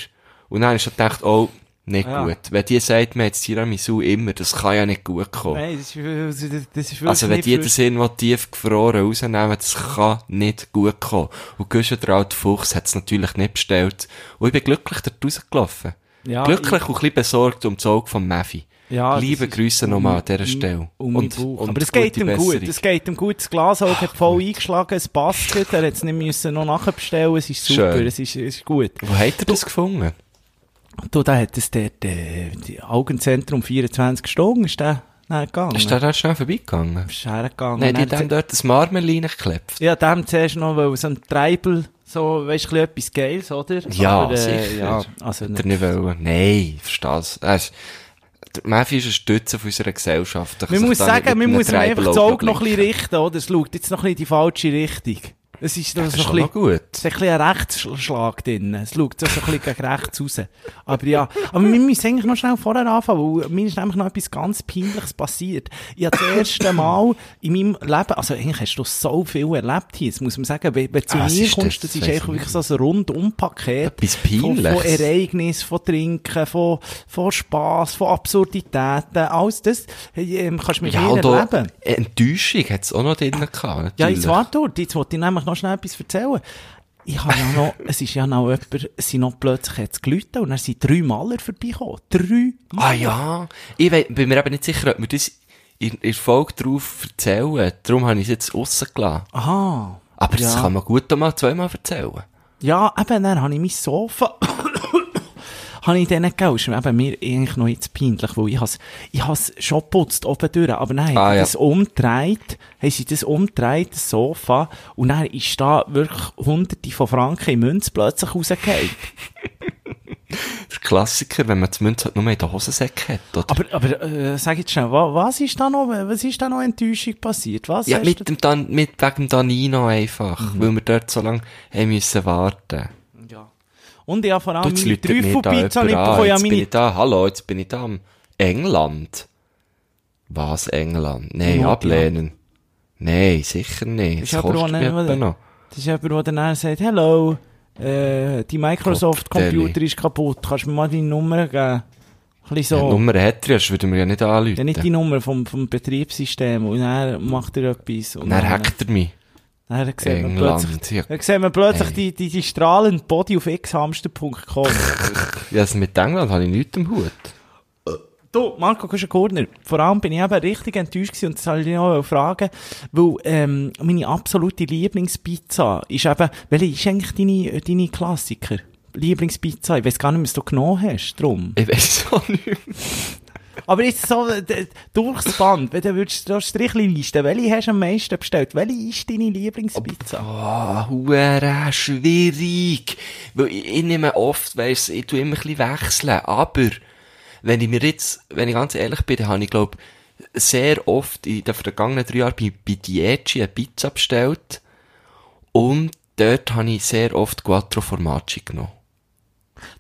Und dann ich schon gedacht, oh, nicht Ja. gut. Wenn die sagt, man hat Tiramisu immer, das kann ja nicht gut kommen. Nein, das ist, das ist Also wenn die das irgendwo tief gefroren rausnehmen, das kann nicht gut kommen. Und Güsche, der alte Fuchs, hat es natürlich nicht bestellt. Und ich bin glücklich dort rausgelaufen. Ja, glücklich und ein bisschen besorgt um das Auge von Meffi. Ja, Liebe Grüße nochmal an dieser Stelle. Um und, und, Aber es geht ihm gut. Besserung. Es geht ihm gut. Das Glasauge hat voll eingeschlagen. Es passt gut. Er hat es nicht müssen noch nachbestellen. Es ist super. Es ist, es ist gut. Wo hat er das gefunden? Du, da hat es dort, äh, Augenzentrum 24 Stunden ist der dann gegangen. Ist der da schnell vorbeigegangen? Ist hergegangen. Nein, die haben dort das Marmelin geklebt. Ja, dem zuerst noch, weil so ein Treibel, so, weisst du, etwas Geiles, oder? Ja, Aber, äh, sicher. Ja, also, er nicht wollen. Nein, verstehst du? Er ist- ein Stütze von unserer Gesellschaft. Er man muss nicht sagen, man muss einfach das Auge noch ein bisschen richten, oder? Es schaut jetzt noch ein bisschen in die falsche Richtung. Es ist, Das so ist ein schon noch bisschen, gut. es ist ein bisschen ein Rechtsschlag drin. Es schaut so ein bisschen gegen rechts raus. Aber ja, aber wir müssen eigentlich noch schnell vorher anfangen, weil mir ist nämlich noch etwas ganz Peinliches passiert. Ich habe das erste Mal in meinem Leben, also eigentlich hast du so viel erlebt hier, das muss man sagen, wenn, wenn du zu Ah, mir kommst, das? das ist Das weiss einfach ich wirklich so ein Rundumpaket. Etwas Von, von Peinliches. Ereignissen, von Trinken, von, von Spass, von Absurditäten, alles das ähm, kannst du mit Ja, mir erleben. Enttäuschung hat es auch noch drin gehabt. Ja, natürlich. jetzt warte dort. Jetzt wollte ich nämlich noch schnell etwas erzählen. Ich habe ja noch, es ist ja noch jemand, es sind noch plötzlich jetzt gelitten und dann sind drei Maler vorbeigekommen. Drei Maler. Ah ja, ich wei- bin mir eben nicht sicher, ob wir das in, in Folge drauf erzählen. Darum habe ich es jetzt rausgelassen. Aha. Aber das Ja. kann man gut auch mal zweimal erzählen. Ja, eben, dann habe ich mein Sofa, habe ich denen gegeben. Ist eben mir eigentlich noch jetzt peinlich, weil ich has, ich has schon geputzt oben durch, aber haben Ah, ja. das umgedreht, haben sie das umgedreht, das Sofa, und dann ist da wirklich hunderte von Franken in Münz plötzlich rausgefallen. Der Klassiker, wenn man die Münze halt nur in den Hosensäcken hat, oder? Aber, aber äh, sag jetzt schnell, wa, was ist da noch, was ist da noch Enttäuschung passiert? Was ja, mit dem Dan, mit, wegen dem Danino einfach. Mhm. Weil wir dort so lange haben müssen warten. Ja. Und ich habe vor Du, allem jetzt meine Trüffelpizza nicht bekommen. Ja, Jetzt bin ich da, hallo, jetzt bin ich da am England. Was, England? Nein, Ja, ablehnen. Nein, sicher nicht. Das auch kostet noch. das ist jemand, der dann sagt, hello, äh, die Microsoft-Computer ist kaputt, kannst du mir mal deine Nummer geben? Ein bisschen Ja, so. die Nummer hat er, sonst würden wir ja nicht anrufen. Ja, nicht die Nummer vom, vom Betriebssystem. Und dann macht er etwas. Und Dann hackt er mich. Dann sieht man plötzlich, Ja, dann sieht man plötzlich Hey. die, die, die strahlende Body auf xhamster.com. Ja, mit England habe ich nichts am Hut. Du, Marco Kuschen-Gurner, vor allem bin ich eben richtig enttäuscht gewesen und das soll ich noch fragen, weil ähm, meine absolute Lieblingspizza ist eben, welche ist eigentlich deine, deine Klassiker? Lieblingspizza? Ich weiß gar nicht, was du genommen hast, drum. Ich weiß auch nicht. mehr. Aber jetzt so durchs Band, wenn du würdest da Strichlisten, welche hast du am meisten bestellt? Welche ist deine Lieblingspizza? Ah, huere schwierig. Weil ich, ich nehme oft, weiss, ich tue immer ein bisschen wechseln. Aber, wenn ich mir jetzt, wenn ich ganz ehrlich bin, habe ich, glaub, sehr oft in den vergangenen drei Jahren bei, bei Dieci eine Pizza bestellt. Und dort habe ich sehr oft Quattro Formaggi genommen.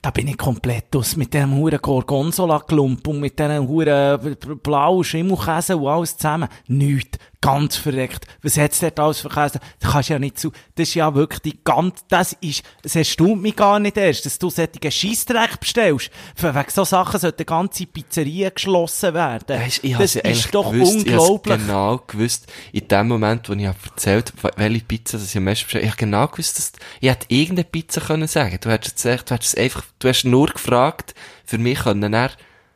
Da bin ich komplett aus mit diesem huren Gorgonzola-Klump und mit diesem huren blauen Schimmelkäse und alles zusammen. Nichts. Ganz verreckt. Was hat's dort alles Käse? Das kannst ja nicht zu, das ist ja wirklich die ganz, das ist, es erstaunt mich gar nicht erst, dass du solche Scheissdreck bestellst. Für, wegen so Sachen sollte die ganze Pizzeria geschlossen werden. Weisst, ich das ist doch gewusst, ich unglaublich. genau gewusst, in dem Moment, wo ich erzählt habe, welche Pizza das ich am meisten bestellt ich habe genau gewusst, dass, ich hätte irgendeine Pizza können sagen. Du hättest echt, du hättest es einfach, du hast nur gefragt, für mich können er,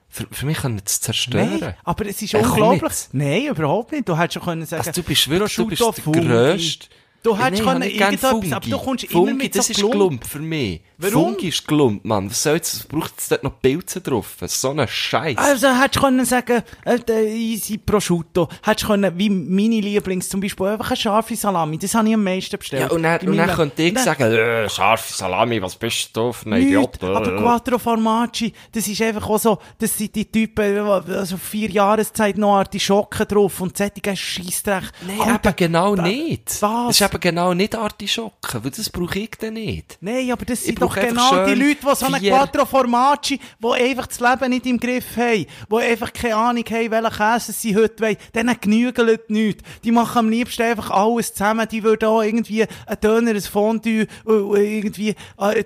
für, für mich können es zerstören. Nein, aber es ist Ey, unglaublich. Nein, überhaupt nicht. Du hättest schon können sagen, Also du bist wirklich, du bist der grösste, Du hättest gern irgendetwas, Fungi. aber du kommst immer Fungi, mit das so ist Klump. Für mich. Warum? Fungi ist Klump, Mann. Was soll jetzt, was braucht es dort noch Pilze drauf? So ein Scheiß. Also hättest du können sagen, äh, easy prosciutto, hättest du können, wie meine Lieblings, zum Beispiel einfach eine scharfe Salami, das habe ich am meisten bestellt. ja, und dann, und dann könnte ich sagen, äh, scharfe Salami, was bist du für ein Idiot? aber Äh. Quattro Formaggi, das ist einfach auch so, das sind die Typen, also vier Jahreszeit noch Artischocken drauf und sättigen Scheissdreck. Nein, eben genau nicht. Was? Eben genau nicht Artischocken, weil das brauche ich dann nicht. Nein, aber das sind doch genau die Leute, die so eine vier- Quattro Formaggi, die einfach das Leben nicht im Griff haben, die einfach keine Ahnung haben, welchen Käse sie heute wollen, denen genügelt nichts. Die machen am liebsten einfach alles zusammen. Die würden auch irgendwie ein Döner, ein Fondue, äh, äh, irgendwie äh,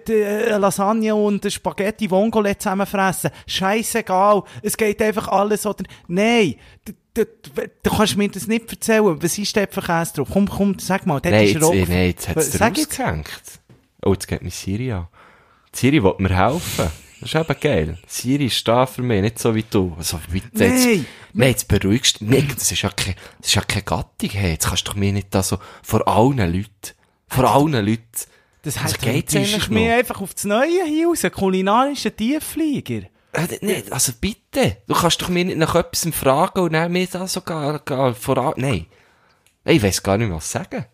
eine Lasagne und ein Spaghetti Vongole zusammenfressen. Scheißegal. Es geht einfach alles oder... Nein. Du, du, kannst mir das nicht erzählen. Was ist für Käse drauf? Komm, komm, sag mal. Nein, ist eh, nein, jetzt hat es dir Sag jetzt. ausgehängt. Oh, jetzt geht mir Siri an. Siri will mir helfen. Das ist eben geil. Siri ist da für mich, nicht so wie du. Also, bitte, jetzt, Nein. nein, jetzt beruhigst du mich. Das ist ja keine, das ist ja keine Gattung, hey. Jetzt kannst du mir nicht da so, vor allen Leuten, vor allen Leuten. Das Also heißt, geht's du noch? einfach auf das Neue hier raus, einen kulinarischen Tiefflieger. Äh, nicht, also bitte. Du kannst doch mir nicht nach etwas fragen und dann mir da so gar, gar voran, nein. Ich weiss gar nicht mehr, was sagen.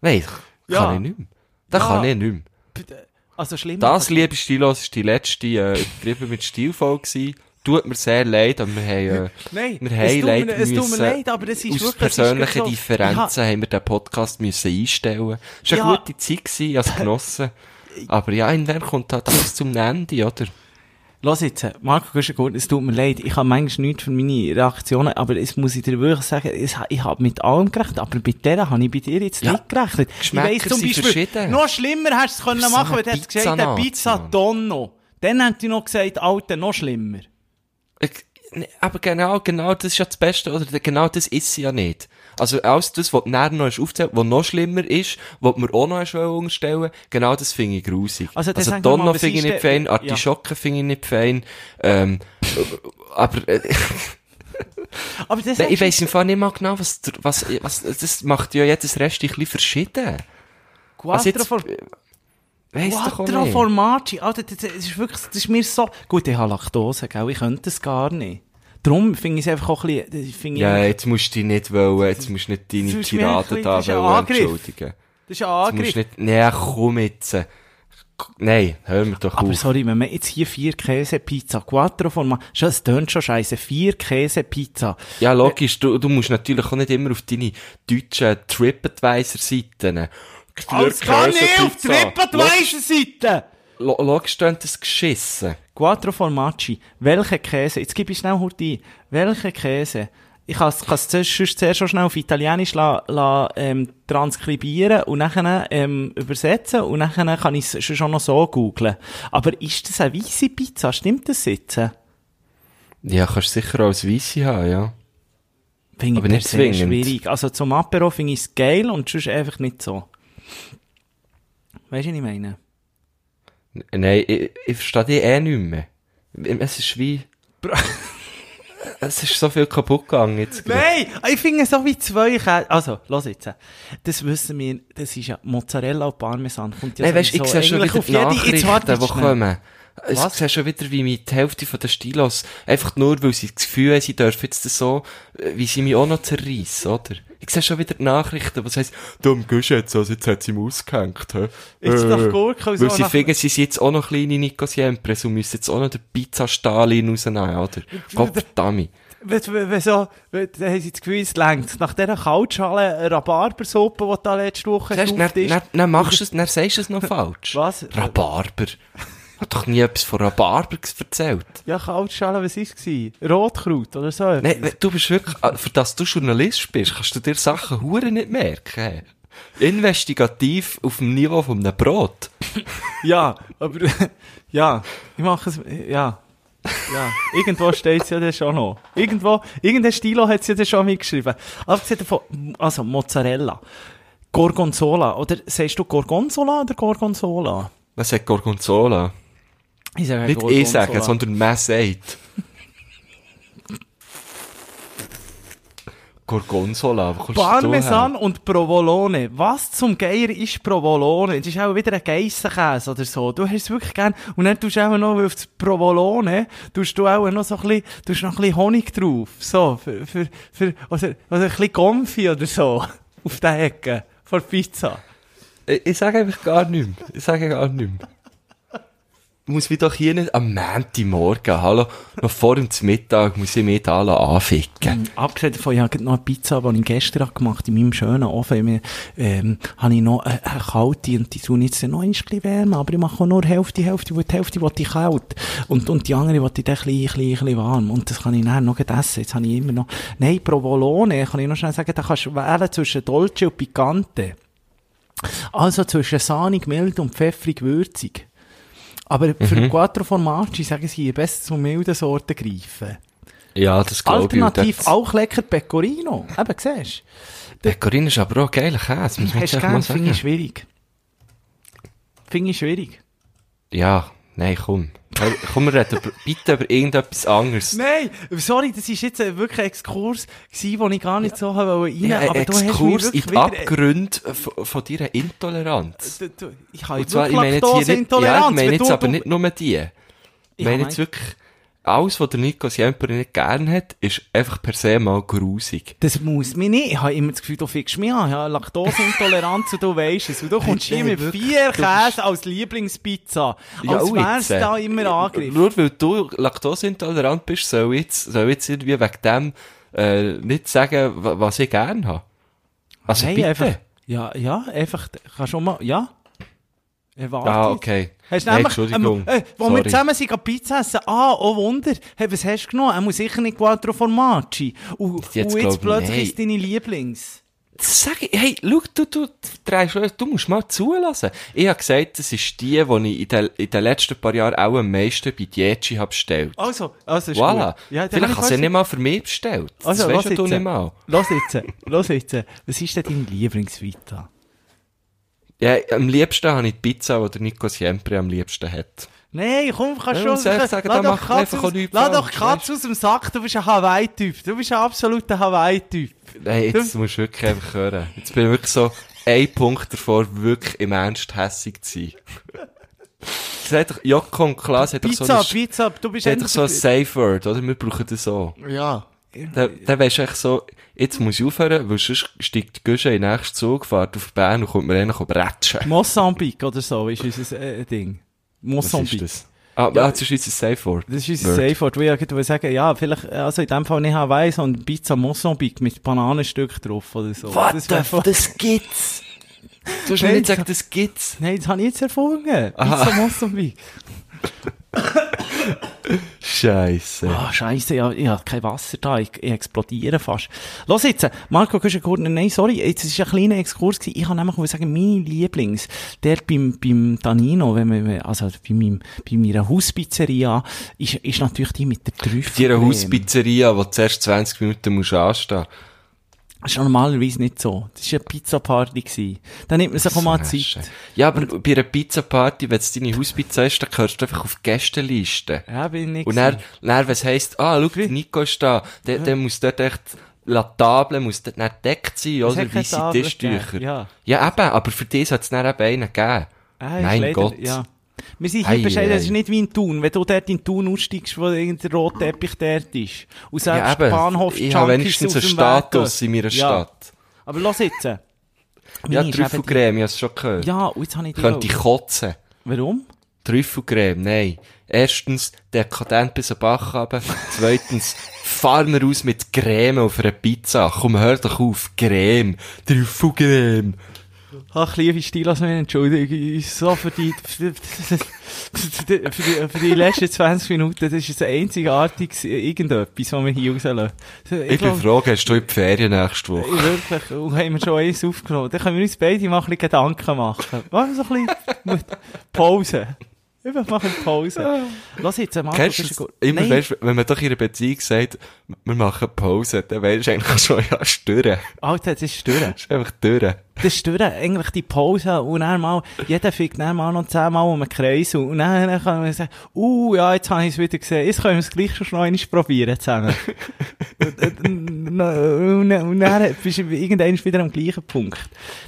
Nein, kann Ja. ich nicht mehr. Das Ja. kann ich nicht mehr. Also schlimm. Das, liebe Stilos, ist die letzte, äh, übertrieben mit Stilfolge gewesen. Tut mir sehr leid, aber wir haben, äh, Nein, wir es haben tut mir- leider es tut mir leid, aber es ist aus wirklich- es persönlichen so- Differenzen haben wir den Podcast müssen einstellen. Es war eine Ja. gute Zeit gewesen, es genossen. Aber ja, irgendwann kommt halt alles zum Ende, oder? Lass jetzt, Marco Güschengut, es tut mir leid, ich habe manchmal nichts für meine Reaktionen, aber es muss ich dir wirklich sagen, es, ich habe mit allem gerechnet, aber bei der habe ich bei dir jetzt Ja, nicht gerechnet. Geschmäcker ich weiss zum Beispiel, noch schlimmer hast du es können machen, wenn du hättest gesagt, eine Pizza-Nazi, Pizza. Donno. Dann hätte ich noch gesagt, Alter, noch schlimmer. Ich, ne, aber genau, genau das ist ja das Beste, oder genau das ist sie ja nicht. Also alles das, was näher noch ist aufzählt, was noch schlimmer ist, was wir auch noch unterstellen, genau das finde ich grusig. Also, Also, was finde ich nicht fein, ja. Artischocken finde ich nicht fein, ähm, aber, äh, Aber das nein, ich weiss im Fall nicht mal genau, was, was, was, das macht ja jedes Rest ein bisschen verschieden. Quattro Also For- weiss Quattro. Formaggi, Alter, das, das ist wirklich, das ist mir so, gut, ich habe Laktose, gell, ich könnte das gar nicht. Darum finde ich es einfach auch ein bisschen, ich Ja, jetzt musst du dich nicht wollen, jetzt musst du nicht deine Tiraden da das ist ein wollen Angriff. entschuldigen. das ist ein Jetzt musst Angriff. du nicht, nee, komm jetzt. Nein, hör mir doch Aber auf. sorry, wenn man jetzt hier vier Käsepizza, Quattro Formaggi, schon, es tönt schon scheiße, vier Käsepizza. Ja, logisch, du, du musst natürlich auch nicht immer auf deine deutschen TripAdvisor-Seiten. Alles kann nicht auf TripAdvisor-Seite! Lo logisch tönt das geschissen. Quattro Formaggi, welche Käse, jetzt gebe ich schnell heute ein, welche Käse, ich kann es zuerst, schon schnell auf Italienisch la, la, ähm, transkribieren und nachher ähm, übersetzen und nachher kann ich es schon noch so googlen. Aber ist das eine weisse Pizza? Stimmt das jetzt? Ja, kannst du sicher auch als Weisse haben, ja. Finde Aber ich nicht zwingend. schwierig. Also zum Apero finde ich es geil und sonst einfach nicht so. Weißt du, was ich meine? Nein, ich, ich verstehe dich eh nicht mehr. Es ist wie... es ist so viel kaputt gegangen jetzt. Nein, ich finde so wie zwei Käse. Also, los jetzt. Das wissen wir, das ist ja Mozzarella und Parmesan. Kommt ja Nein, weißt du, ich sehe schon wieder auf Nachrichten, die kommen. Ich sehe schon wieder, wie mich die Hälfte von den Stilos, einfach nur, weil sie das Gefühl haben, sie dürfen jetzt das so, wie sie mich auch noch zerreissen, oder? Ich sehe schon wieder die Nachrichten, was heisst, dumm Gusch jetzt, also jetzt hat sie ihm ausgehängt, hä? Jetzt nach Gurke und so Weil sie nach- finden, sie sind jetzt auch noch kleine Nico Siempres und müssen jetzt auch noch den Pizza-Stalin rausnehmen, oder? Gott verdammt. Wenn, wenn, wenn so, wenn, dann haben sie das Gefühl, es längt. Nach dieser Kaltschale Rhabarbersuppe, die da letzte Woche dann, gekauft hast. dann, dann machst du es, dann sagst du es noch falsch. Was? Rhabarber. Ich hab doch nie etwas von Rhabarber erzählt. Ja, Kaltschale, was war es? Rotkraut oder so? Nein, du bist wirklich, ah, für das du Journalist bist, kannst du dir Sachen hure nicht merken. Investigativ auf dem Niveau von einem Brot. Ja, aber, ja, ich mache es, ja. Ja, irgendwo steht es ja dann schon noch. Irgendwo, irgendein Stilo hat es ja dann schon mitgeschrieben. Abgesehen davon, also Mozzarella, Gorgonzola, oder sagst du Gorgonzola oder Gorgonzola? Was sagt Gorgonzola? Ich sage Nicht ich sagen, sondern man sagt. Gorgonzola, Parmesan und Provolone. Was zum Geier ist Provolone? Das ist auch wieder ein Geissenkäse oder so. Du hast es wirklich gern. Und dann tust du auch noch auf das Provolone, tust du auch noch so ein bisschen, tust noch ein bisschen Honig drauf. So, für, für, für, oder, oder ein bisschen Konfi oder so. Auf der Ecke. Von Pizza. Ich, ich sage einfach gar nichts. Ich sage gar nichts. Muss mich doch hier nicht am Montagmorgen, hallo, noch vor dem Mittag muss ich mich da anficken. Abgesehen davon, ich habe noch eine Pizza, die ich gestern habe gemacht in meinem schönen Ofen. Ähm, habe ich noch eine, eine kalte und die tun jetzt noch ein bisschen wärmer, aber ich mache auch nur Hälfte, Hälfte, weil die Hälfte will ich kalt. Und, und die andere will ich dann ein bisschen, ein bisschen, ein bisschen warm. Und das kann ich nachher noch essen. Jetzt habe ich immer noch, nein, Provolone, kann ich noch schnell sagen, da kannst du wählen zwischen Dolce und Picante. Also zwischen sahnig, mild und pfeffrig, würzig. Aber für Mhm. Quattro Formaggi sagen sie, besser zu milden Sorten greifen. Ja, das glaube ich. Alternativ auch lecker Pecorino. Eben, siehst Pecorino ist aber auch geiler Käse, muss du? man Hast du gern, finde ich schwierig. Finde ich schwierig. Ja, nein, komm. Komm, wir reden über- bitte über irgendetwas anderes. Nein, sorry, das ist jetzt äh, wirklich ein Exkurs gewesen, den ich gar nicht so habe rein, Ja, ein aber du hast mich Exkurs in die. Abgründe von, von deiner Intoleranz. Du, du, ich habe Und zwar, ich wirklich meine jetzt hier nicht, ja, ich meine jetzt aber nicht nur die. Ich Ja, meine mein- jetzt wirklich, alles, was der Nico Siempre nicht gern hat, ist einfach per se mal grusig. Das muss mich nicht. Ich habe immer das Gefühl, du fickst mich an. Ich habe Laktoseintoleranz und du weisst es. Und du kommst hier mit vier du Käse als Lieblingspizza. Ja, als auch wär's jetzt, äh, da immer Angriff. Nur weil du laktoseintolerant bist, soll jetzt, soll jetzt irgendwie wegen dem äh, nicht sagen, wa- was ich gern habe. Also Nein, bitte. einfach. Ja, ja, einfach, kannst du mal, ja. Erwartet. Ah, okay. Hast du Nein, nämlich, Entschuldigung. Ähm, äh, wo wir zusammen sind, Pizza essen, ah, oh Wunder, hey, was hast du genommen? Er muss sicher nicht Quattro Formaggi. Und, und Jetzt jetzt, glaub ich, plötzlich nein. ist deine Lieblings. Sag ich, hey, schau, du, du, drehst, du musst mal zulassen. Ich habe gesagt, das ist die, die ich in den, in den letzten paar Jahren auch am meisten bei Dietschi habe bestellt. Also, also ist Voilà. gut. Ja, Vielleicht hast du was- nicht mal für mich bestellt. Das Also, weisst lass du jetzt. nicht mal. Los jetzt, los jetzt. Was ist denn deine Lieblingsvita? Ja, am liebsten habe ich die Pizza, die der Nico Siempre am liebsten hat. Nein, komm, kannst Ja, schon... muss ehrlich sagen, lass doch macht Katz einfach auch aus, lass doch falsch, Katz aus dem Sack, du bist ein Hawaii-Typ. Du bist ein absoluter Hawaii-Typ. Nein, jetzt musst du wirklich einfach hören. Jetzt bin ich wirklich so ein Punkt davor, wirklich im Ernst hässig zu sein. Das hat doch, Joko und Klaas hat doch so Pizza, ein, Pizza, du bist hat doch so ein Safe Word, oder? Wir brauchen das so. Ja. Da, da weisst du echt so, jetzt muss ich aufhören, weil sonst steigt die Güsche in den nächsten Zug, fährt auf Bern und kommt mir einer bretschen. Mosambik oder so ist unser äh, Ding. Was ist Mosambik. das? Ah, Ja. ah, das ist unser Safe Word. Das ist unser Word. Safe Word, wo ich irgendwie sagen, ja, vielleicht, also in dem Fall nicht Hawaii, sondern Pizza Mosambik mit Bananenstück drauf oder so. What das the das gibt's! Du hast mir Nein, nicht gesagt, das gibt's. Nein, das habe ich jetzt erfunden. Aha. Pizza Mosambik. Scheisse. Ah, scheisse, ja, ich habe kein Wasser da, ich, ich explodiere fast. Los jetzt, Marco Kuschengurtner, nein, sorry, jetzt ist ein kleiner Exkurs gewesen. Ich kann nämlich mal sagen, meine Lieblings, der beim, beim Danino, wenn wir, also bei, meinem, bei meiner Hauspizzeria, ist, ist natürlich die mit der Trüffel. Die Hauspizzeria, wo du zuerst 20 Minuten musst anstehen Das ist normalerweise nicht so. Das war eine Pizza-Party. gewesen. Da nimmt man sich auch mal Zeit. Ja, aber bei einer Pizza-Party, wenn es deine Hauspizza ist, dann gehörst du einfach auf die Gästeliste. Ja, bin ich nicht Und dann, dann wenn es heisst, ah, schau, Nico ist da, der, der muss dort echt, La Table muss dort nicht deckt sein, Es oder? Weisse Tischtücher. ja. ja, eben, aber für die hat es dann eben einen gegeben. Ah, mein leider- Gott. Ja. Wir sind hier bescheiden, ei, das ist nicht wie in Thun. Wenn du dort in Thun aussteigst, wo irgendein roter Teppich dort ist. Und selbst Ja, Bahnhof ich habe wenigstens einen Status in meiner Ja. Stadt. Aber los jetzt. Ja, Meine Trüffelcreme, ich habe es schon gehört. Ja, und jetzt habe ich die Könnte ich kotzen. Warum? Trüffelcreme, nein. Erstens, dekadent bis am Bach runter. Zweitens, fahr mir aus mit Creme auf einer Pizza. Komm, hör doch auf. Creme. Trüffelcreme. Ach, liebe Stilas, entschuldige ich so für die, für die, für die, letzten 20 Minuten, das ist ein einzigartiges irgendetwas, was wir hier rauslassen. Ich, bin glaub- froh, hast du in die Ferien nächste Woche? Ich wirklich, und haben wir schon eins aufgenommen. Dann können wir uns beide mal ein bisschen Gedanken machen. Machen wir so ein bisschen Pause. Einfach machen Pause. Lass jetzt, Marco, Kennst du gut. Immer, weißt, wenn man doch in einer Beziehung sagt, wir machen Pause, dann weisst du eigentlich schon, ja, stören. Alter, das ist stören. Das ist einfach durch. Das stören. Eigentlich die Pause und dann mal, jeder fickt dann mal noch zehnmal um einen Kreis und dann, dann kann man sagen, uh, ja, jetzt habe ich es wieder gesehen, jetzt können wir es gleich schon noch einmal probieren zusammen. Und, dann und, und dann bist du irgendwann wieder am gleichen Punkt.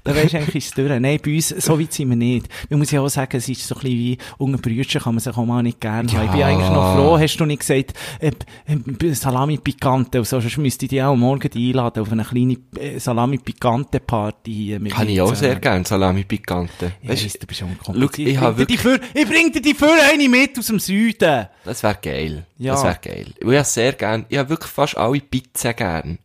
Da weisst du eigentlich, ist es durch. Nein, bei uns, so weit sind wir nicht. Man muss ja auch sagen, es ist so ein bisschen wie, unter Brüdern kann man sich auch mal nicht gerne haben. Ich bin Ja. eigentlich noch froh, hast du nicht gesagt, äh, äh, Salami Pikante und so, sonst müsste ich dich auch morgen einladen auf eine kleine äh, Salami Pikante Party hier. Mit Habe ich mir auch sehr gern, Salami Picante. Ja, Weißt weiss, du, bist schon Schau, kompliziert. ich habe bring dir die für, ich bring dir die für eine mit aus dem Süden. das wäre geil. Ja. Das wäre geil. Ich habe sehr gern, ich habe wirklich fast alle Pizzen gern.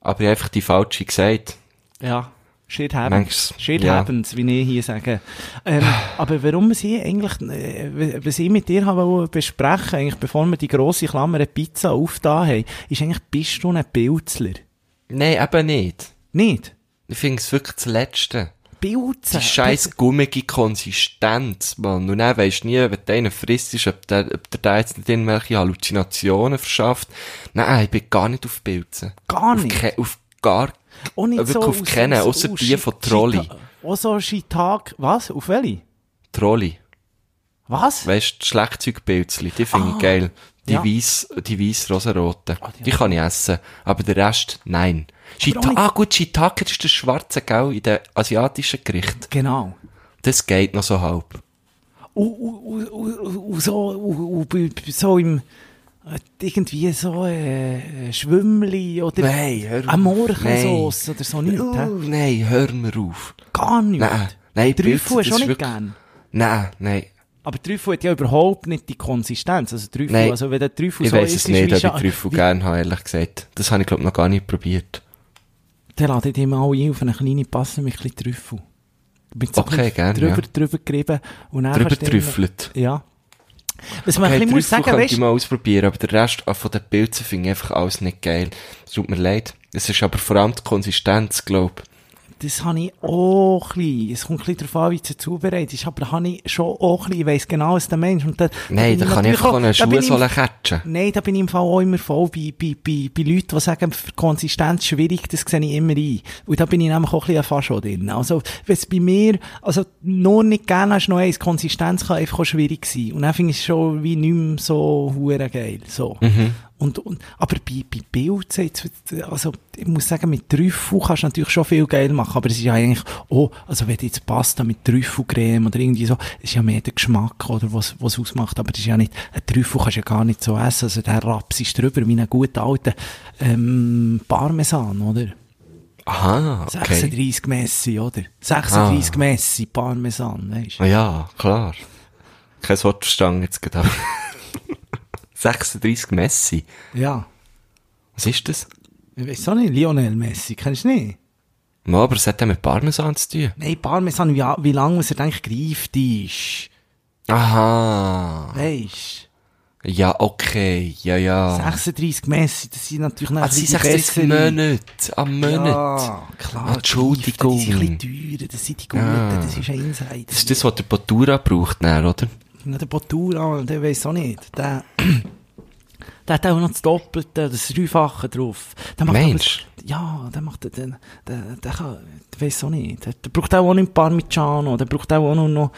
Aber ich habe einfach die falsche gesagt. Ja. Shit happens. Shit ja. happens, wie ich hier sage. Ähm, aber warum sie eigentlich, äh, was ich mit dir habe besprechen, eigentlich bevor wir die grosse Klammer Pizza aufgetan haben, ist eigentlich, bist du ein Pilzler? Nein, eben nicht. Nicht? Ich finde es wirklich das Letzte. Pilze? Die scheiß gummige Konsistenz, Mann. Und dann weisst du nie, wenn du einen frisst, ob der, ob der da jetzt nicht irgendwelche Halluzinationen verschafft. Nein, ich bin gar nicht auf Pilzen. Gar Auf, nicht? ke auf gar, Auch nicht wirklich so auf keinen, aus die von Trolli. Auch so Shiitake, was? Auf welche? Trolli. Was? Weißt du, Schlagzeugpilzli, die finde Ah, ich geil. Die ja. weiss, die weiss rosaroten. Ah, die die kann ich essen. Aber der Rest, nein. Shita ah, gut, Shiitake ist das schwarze, gell, in den asiatischen Gerichten. Genau. Das geht noch so halb. Und, und, und, und, so, so im, äh, irgendwie so, äh, Schwimmli oder Nein, hör auf. eine Morchensauce oder so nicht, Oh, hä? nein, hör mir auf. Gar nicht. Nein, nein, Trüffel hast du das auch ist nicht wirklich- gern. Nein, nein. Aber Trüffel hat ja überhaupt nicht die Konsistenz. Also Trüffel, Nein. also wenn der Trüffel Ich so weiss ist, es ist nicht, wie ob ich Trüffel gerne habe, ehrlich gesagt. Das habe ich, glaube noch gar nicht probiert. Dann lade ich dich mal ein auf eine kleine Passe mit ein bisschen Trüffel. Mit so Okay, gerne, Drüber, ja. drüber gerieben. Und dann Drüber trüffelt. Ja. Was man Okay, ein bisschen muss sagen, weißt ich mal ausprobieren, aber der Rest ah, von den Pilzen finde ich einfach alles nicht geil. Es tut mir leid. Es ist aber vor allem die Konsistenz, glaube ich. Das habe ich auch ein bisschen. Es kommt ein bisschen darauf an, wie es zubereitet ist. Aber habe ich schon auch ein bisschen. Ich weiss genau, was der Mensch. Und da, Nein, da kann ich einfach auch eine Schuhsohle catchen. Nein, da bin ich im Fall auch immer voll bei, bei, bei, bei Leuten, die sagen, für Konsistenz schwierig, das sehe ich immer ein. Und da bin ich nämlich auch ein bisschen fast schon drin. Also, wenn es bei mir, also, nur nicht gerne hast, noch eins, Konsistenz kann einfach auch schwierig sein. Und dann finde ich es schon wie nicht mehr so hure geil, so. Mhm. Und, und, aber bei, bei Pilzen, jetzt, also, ich muss sagen, mit Trüffel kannst du natürlich schon viel geil machen, aber es ist ja eigentlich, oh, also wenn du jetzt Pasta mit Trüffelcreme oder irgendwie so, ist ja mehr der Geschmack, oder, was, was ausmacht, aber das ist ja nicht, ein Trüffel kannst du ja gar nicht so essen, also der Raps ist drüber, wie ein guter alter, ähm, Parmesan, oder? Aha, okay. 36 Messi, oder? 36 Messi, Parmesan, weisst du? Ah ja, klar. Kein Wort verstanden jetzt gerade. 36 Messi. Ja. Was ist das? Ich weiss auch nicht, Lionel Messi, kennst du nicht? Ja, aber es hat ja mit Parmesan zu tun. Nein, Parmesan, wie, wie lange es er eigentlich gereift ist. Aha. Weisst Ja, okay. Ja, ja. 36 Messi, das sind natürlich Ah, das sind bisschen 36 bessere. Monate. Am Monat. Ja, klar. Entschuldigung. Die sind ein bisschen teurer, das sind die guten, Ja. das ist ein Insider. Das ist das, was der Batura braucht, dann, oder? Na, der Botura, der weiss auch nicht. Der, der hat auch noch das Doppelte, das Dreifache drauf. Der macht Mensch. Aber, ja, der macht, den, der, der kann, der weiss auch nicht. Der, der braucht auch nicht Parmigiano, der braucht auch nur noch,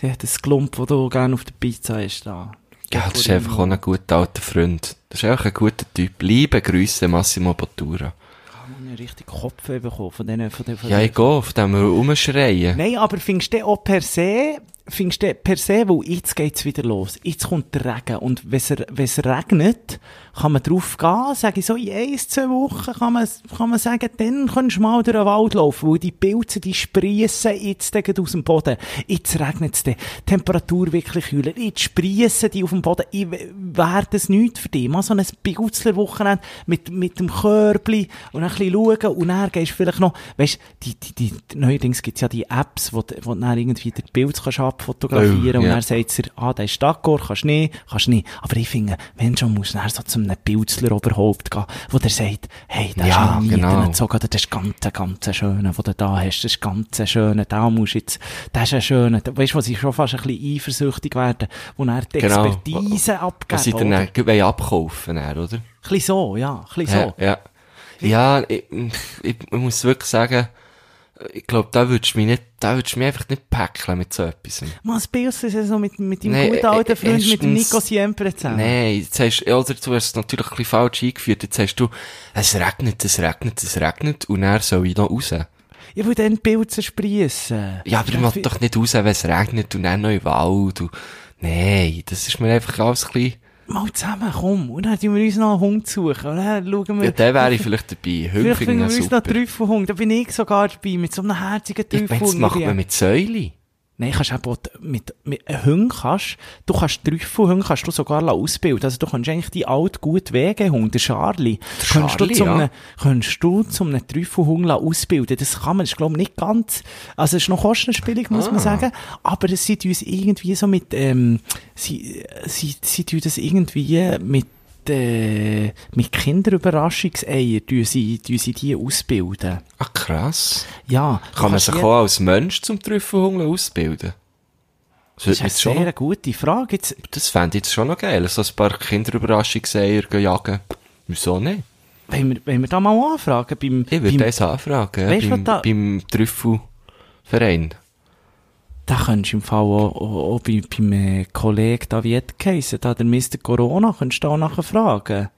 ja, das Klump, das du gerne auf der Pizza hast, da. Ja, das ist einfach auch ein guter alter Freund. Das ist einfach ein guter Typ. Liebe Grüße, Massimo Batura. Ich habe richtig Kopf bekommen von denen, von den, von Ja, ich gehe auf dem rumschreien. Nein, aber findest du auch per se, findest du per se, weil jetzt geht's wieder los. Jetzt kommt der Regen. Und wenn es, regnet, kann man drauf gehen, sage ich so, in ein, zwei Wochen kann man, kann man sagen, dann kannst du mal durch den Wald laufen, weil die Pilze, die sprießen jetzt aus dem Boden. Jetzt regnet es dann. Temperatur wirklich kühler. Jetzt sprießen die auf dem Boden. Ich wäre das nichts für dich. Mal so ein Pilzler-Wochenende mit, mit dem Körbli und ein bisschen schauen und dann gehst du vielleicht noch, weißt die, die, die, neuerdings gibt's ja die Apps, wo, wo du dann irgendwie den Pilz kannst abfotografieren Oh, und ja. dann sagt er, ah, der ist d'accord, kannst nicht, kannst nicht. Aber ich finde, wenn schon, musst du dann so zu einem Pilzler Oberhaupt gehen, wo der sagt, hey, der Ja, ist genau. genau. gezogen, das ist ganz, ganz schöner, den du da hast, das ist ganz schöner, da musst jetzt, das ist ein schöner, weißt du, was ich schon fast ein bisschen eifersüchtig werden, wo er die Genau. Expertise abgeben, Was sie dann oder? dann abkaufen dann, oder? Ein bisschen so, ja, ein bisschen so. Ja, ja. Ja, ich, ich, ich muss wirklich sagen, ich glaube, da würdest du mich nicht, da würdest du mich einfach nicht päckeln mit so etwas. Man, das Bild ist ja so mit, mit deinem Nee, guten alten äh, Freund, mit dem erstens- Nico Siempre zusammen. Nein, jetzt hast, oder du hast es natürlich ein bisschen falsch eingeführt. Jetzt hast du, es regnet, es regnet, es regnet, und er soll ich noch raus. Ich will dann Bild zerspriessen. Ja, aber ich mach doch nicht raus, wenn es regnet und dann noch im Wald und, nein, das ist mir einfach alles ein bisschen, Mal zusammen, komm. Und dann tun wir uns noch einen Hund suchen. Und dann schauen wir... ja, dann wäre ich vielleicht dabei. Vielleicht Hüpfingen finden wir uns noch super. Trüffelhund. Da bin ich sogar dabei, mit so einem herzigen Ich meine, das Trüffelhund. macht man mit Säuli. Nein, kannst auch mit, mit einem Hund kannst, du kannst Trüffelhund kannst du sogar ausbilden. Also du kannst eigentlich die alt gut Wegehund, der Charlie, kannst du Charlie, zum ja. einem, kannst du zum einem Trüffelhund ausbilden. Das kann man, das ist glaube ich nicht ganz, also es ist noch kostenspielig, muss man Ah. sagen, aber es sind uns irgendwie so mit, ähm, sie, sie, sie tun das irgendwie mit, äh, mit Kinderüberraschungseier, tun sie, tun sie die ausbilden. Ah, krass. Ja. Kann man sich auch als Mensch zum Trüffelhunger ausbilden? Das, Das ist eine sehr noch, gute Frage. Jetzt, das fände ich jetzt schon noch geil. So ein paar Kinderüberraschungseier jagen. Wieso nicht? Wenn wir, wenn wir da mal anfragen, beim, Ich würde beim, das anfragen, Weißt beim, da- beim Trüffelverein. Da könntest du im Fall auch, auch, auch bei, äh, Kollegen David Case, da der Mr. Corona, könntest du auch nachher fragen.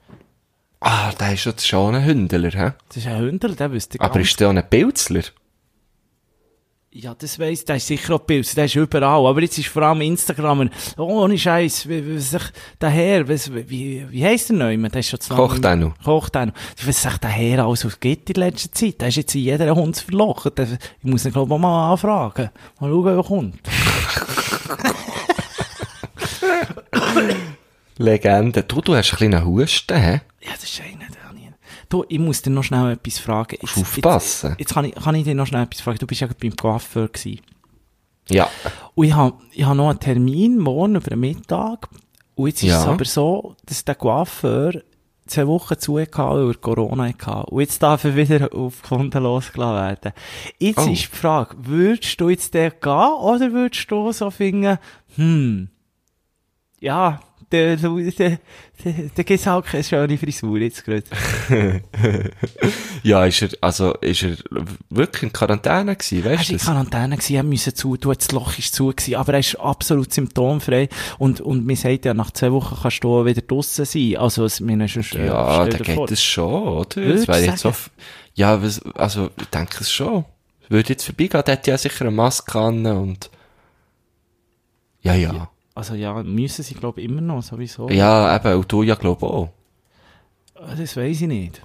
Ah, der ist jetzt schon ein Hündler, hä? Das ist ein Hündel, der wüsste Aber ganz- ist der auch ein Pilzler? Ja, das weiss, der ist sicher auch Pilz, der ist überall. Aber jetzt ist vor allem Instagram, oh, ohne Scheiß, wie, wie sich der Herr, was, wie, wie heisst der Neumann? Der ist schon zu lange- Kochtenno. Kochtenno. Was sich der Herr alles gibt in letzter Zeit? Der ist jetzt in jeder Hund verlocht. Der- Ich muss ihn, glaube ich, mal anfragen. Mal schauen, wer kommt. Legende. Du, du hast ein bisschen einen Husten, hä? Ja, das ist einer. Du, ich muss dir noch schnell etwas fragen. Musst aufpassen. Jetzt, jetzt kann, ich, kann ich dir noch schnell etwas fragen. Du bist ja gerade beim Coiffeur gewesen. Ja. Und ich habe ich hab noch einen Termin morgen über den Mittag. Und jetzt ist Ja. es aber so, dass der Coiffeur zwei Wochen zu hatte, weil er Corona hatte. Und jetzt darf er wieder auf Kunden losgelassen werden. Jetzt Oh. ist die Frage, würdest du jetzt der gehen oder würdest du so finden, hm, ja, der, der, der, der, halt keine schöne Frisur jetzt gerade. Ja, ist er, also, ist er wirklich in Quarantäne gewesen, Er weißt war du in das? Quarantäne, gewesen, er musste zutun, das Loch ist zu gewesen, aber er ist absolut symptomfrei und, und mir sagt ja, nach zwei Wochen kannst du wieder draussen sein. Also, es, mir ist schon, Ja, da geht es schon, oder? Würdest Das jetzt so, sagen? f- ja, also, ich denke es schon. Würde jetzt vorbeigehen, der hätte ja sicher eine Maske an und, ja, ja. Also, ja, müssen sie, glaube ich, immer noch, sowieso. Ja, eben, und du ja, glaube auch. Das weiß ich nicht.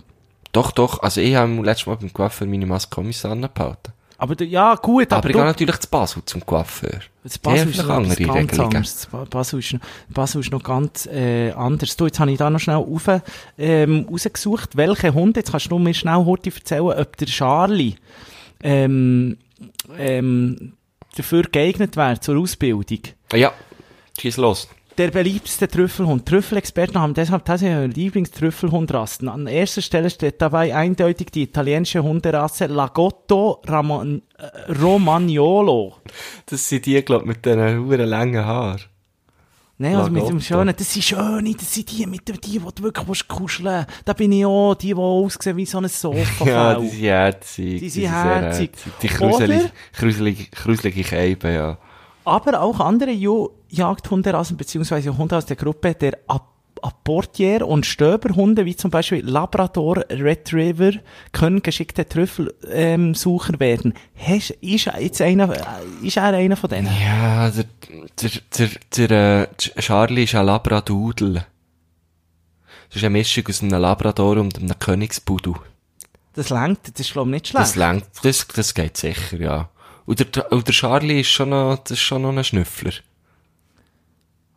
Doch, doch, also ich habe letztes Mal beim Coiffeur meine Maske auch müssen anbehalten. Aber, du, ja, gut, Aber, aber, ich du, gehe natürlich zu Basel zum Coiffeur. das Basel ist noch andere ganz. Ba- Basel ist, noch- Basel ist noch ganz, äh, anders. Du, jetzt habe ich da noch schnell rauf, ähm, rausgesucht, welche Hunde, jetzt kannst du mir schnell heute erzählen, ob der Charlie, ähm, ähm, dafür geeignet wäre zur Ausbildung. Ja, schieß los. Der beliebteste Trüffelhund. Trüffelexperten haben deshalb tatsächlich ihre Lieblingstrüffelhundrassen. An erster Stelle steht dabei eindeutig die italienische Hunderasse Lagotto Ramon, äh, Romagnolo. Das sind die, glaub mit diesen huren langen Haaren. Nein, also mit dem. Schönen, das sind schöne, das sind die, mit dem, die, die du wirklich willst kuscheln Da bin ich auch, die, die aussehen wie so ein Sofa. Ja, die sind herzig. Die sind herzig. Die kruselige, kruselige, kruselige Keiben, ja. Aber auch andere Jo- Jagdhunderassen beziehungsweise Hunde aus der Gruppe der Ap Apportier- und Stöberhunde, wie zum Beispiel Labrador Retriever, können geschickte Trüffelsucher ähm, Sucher werden. Hast, ist, er jetzt einer, äh, ist er einer von denen? Ja, der, der, der, der, äh, Charlie ist ein Labradudel. Das ist eine Mischung aus einem Labrador und einem Königspudel. Das langt, das ist glaube ich nicht schlecht. Das längt, das, das geht sicher, ja. Und der, und der Charlie ist schon noch, das ist schon noch ein Schnüffler.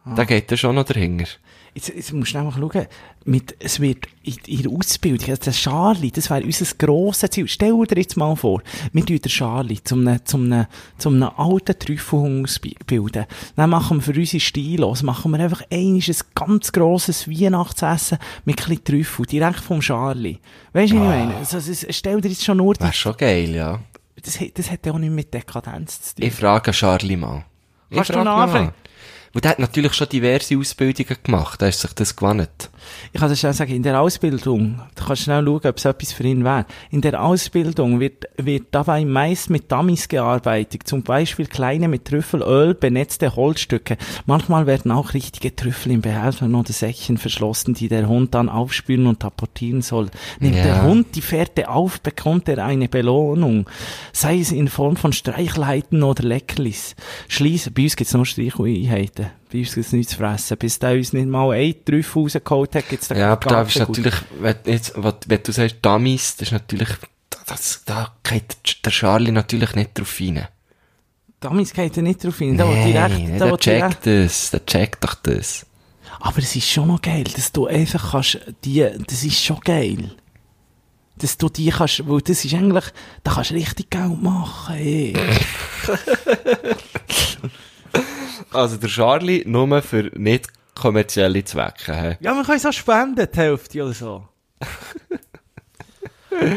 Ah. Da geht er schon noch dahinter. Jetzt, jetzt musst du einfach schauen, mit, es wird in, in der Ausbildung, also der Charlie, das wäre unser grosses Ziel. Stell dir jetzt mal vor, wir tun den Charlie zum einem, zum einem, zum einem alten Trüffelhund ausbilden. Dann machen wir für unsere Stilos, machen wir einfach einiges ein ganz grosses Weihnachtsessen mit ein bisschen Trüffel, direkt vom Charlie. Weißt du, was ich meine? Also, stell dir jetzt schon nur Wäre schon geil, ja. Das, das hat ja auch nicht mit Dekadenz zu tun. Ich frage Charlie mal. Ich Kannst du frage ihn ihn mal. Und der hat natürlich schon diverse Ausbildungen gemacht, er ist sich das gewannet. Ich kann das schnell sagen, in der Ausbildung, du kannst schnell schauen, ob es etwas für ihn wäre. In der Ausbildung wird, wird dabei meist mit Dummies gearbeitet, zum Beispiel kleine mit Trüffelöl benetzte Holzstücke. Manchmal werden auch richtige Trüffel in Behältern oder Säckchen verschlossen, die der Hund dann aufspüren und apportieren soll. Nimmt Ja. der Hund die Fährte auf, bekommt er eine Belohnung. Sei es in Form von Streichleiten oder Leckerlis. Schließen, bei uns gibt's nur Streicheinheiten. Bei uns gibt's nichts zu fressen. Bis der uns nicht mal ein Trüffel rausgeholt hat, gibt's da Ja, aber da ist natürlich, wenn, jetzt, was- wenn du sagst Dummies, das ist natürlich, das, da geht der Charlie natürlich nicht drauf rein. Damals geht er nicht drauf hin. Da will direkt, da der checkt das, der checkt doch das. Aber es ist schon noch geil, dass du einfach kannst, die, das ist schon geil. Dass du die kannst, weil das ist eigentlich, da kannst du richtig Geld machen, ey. Also der Charlie nur für nicht kommerzielle Zwecke. hä? Ja, man kann es auch spenden, die Hälfte oder so.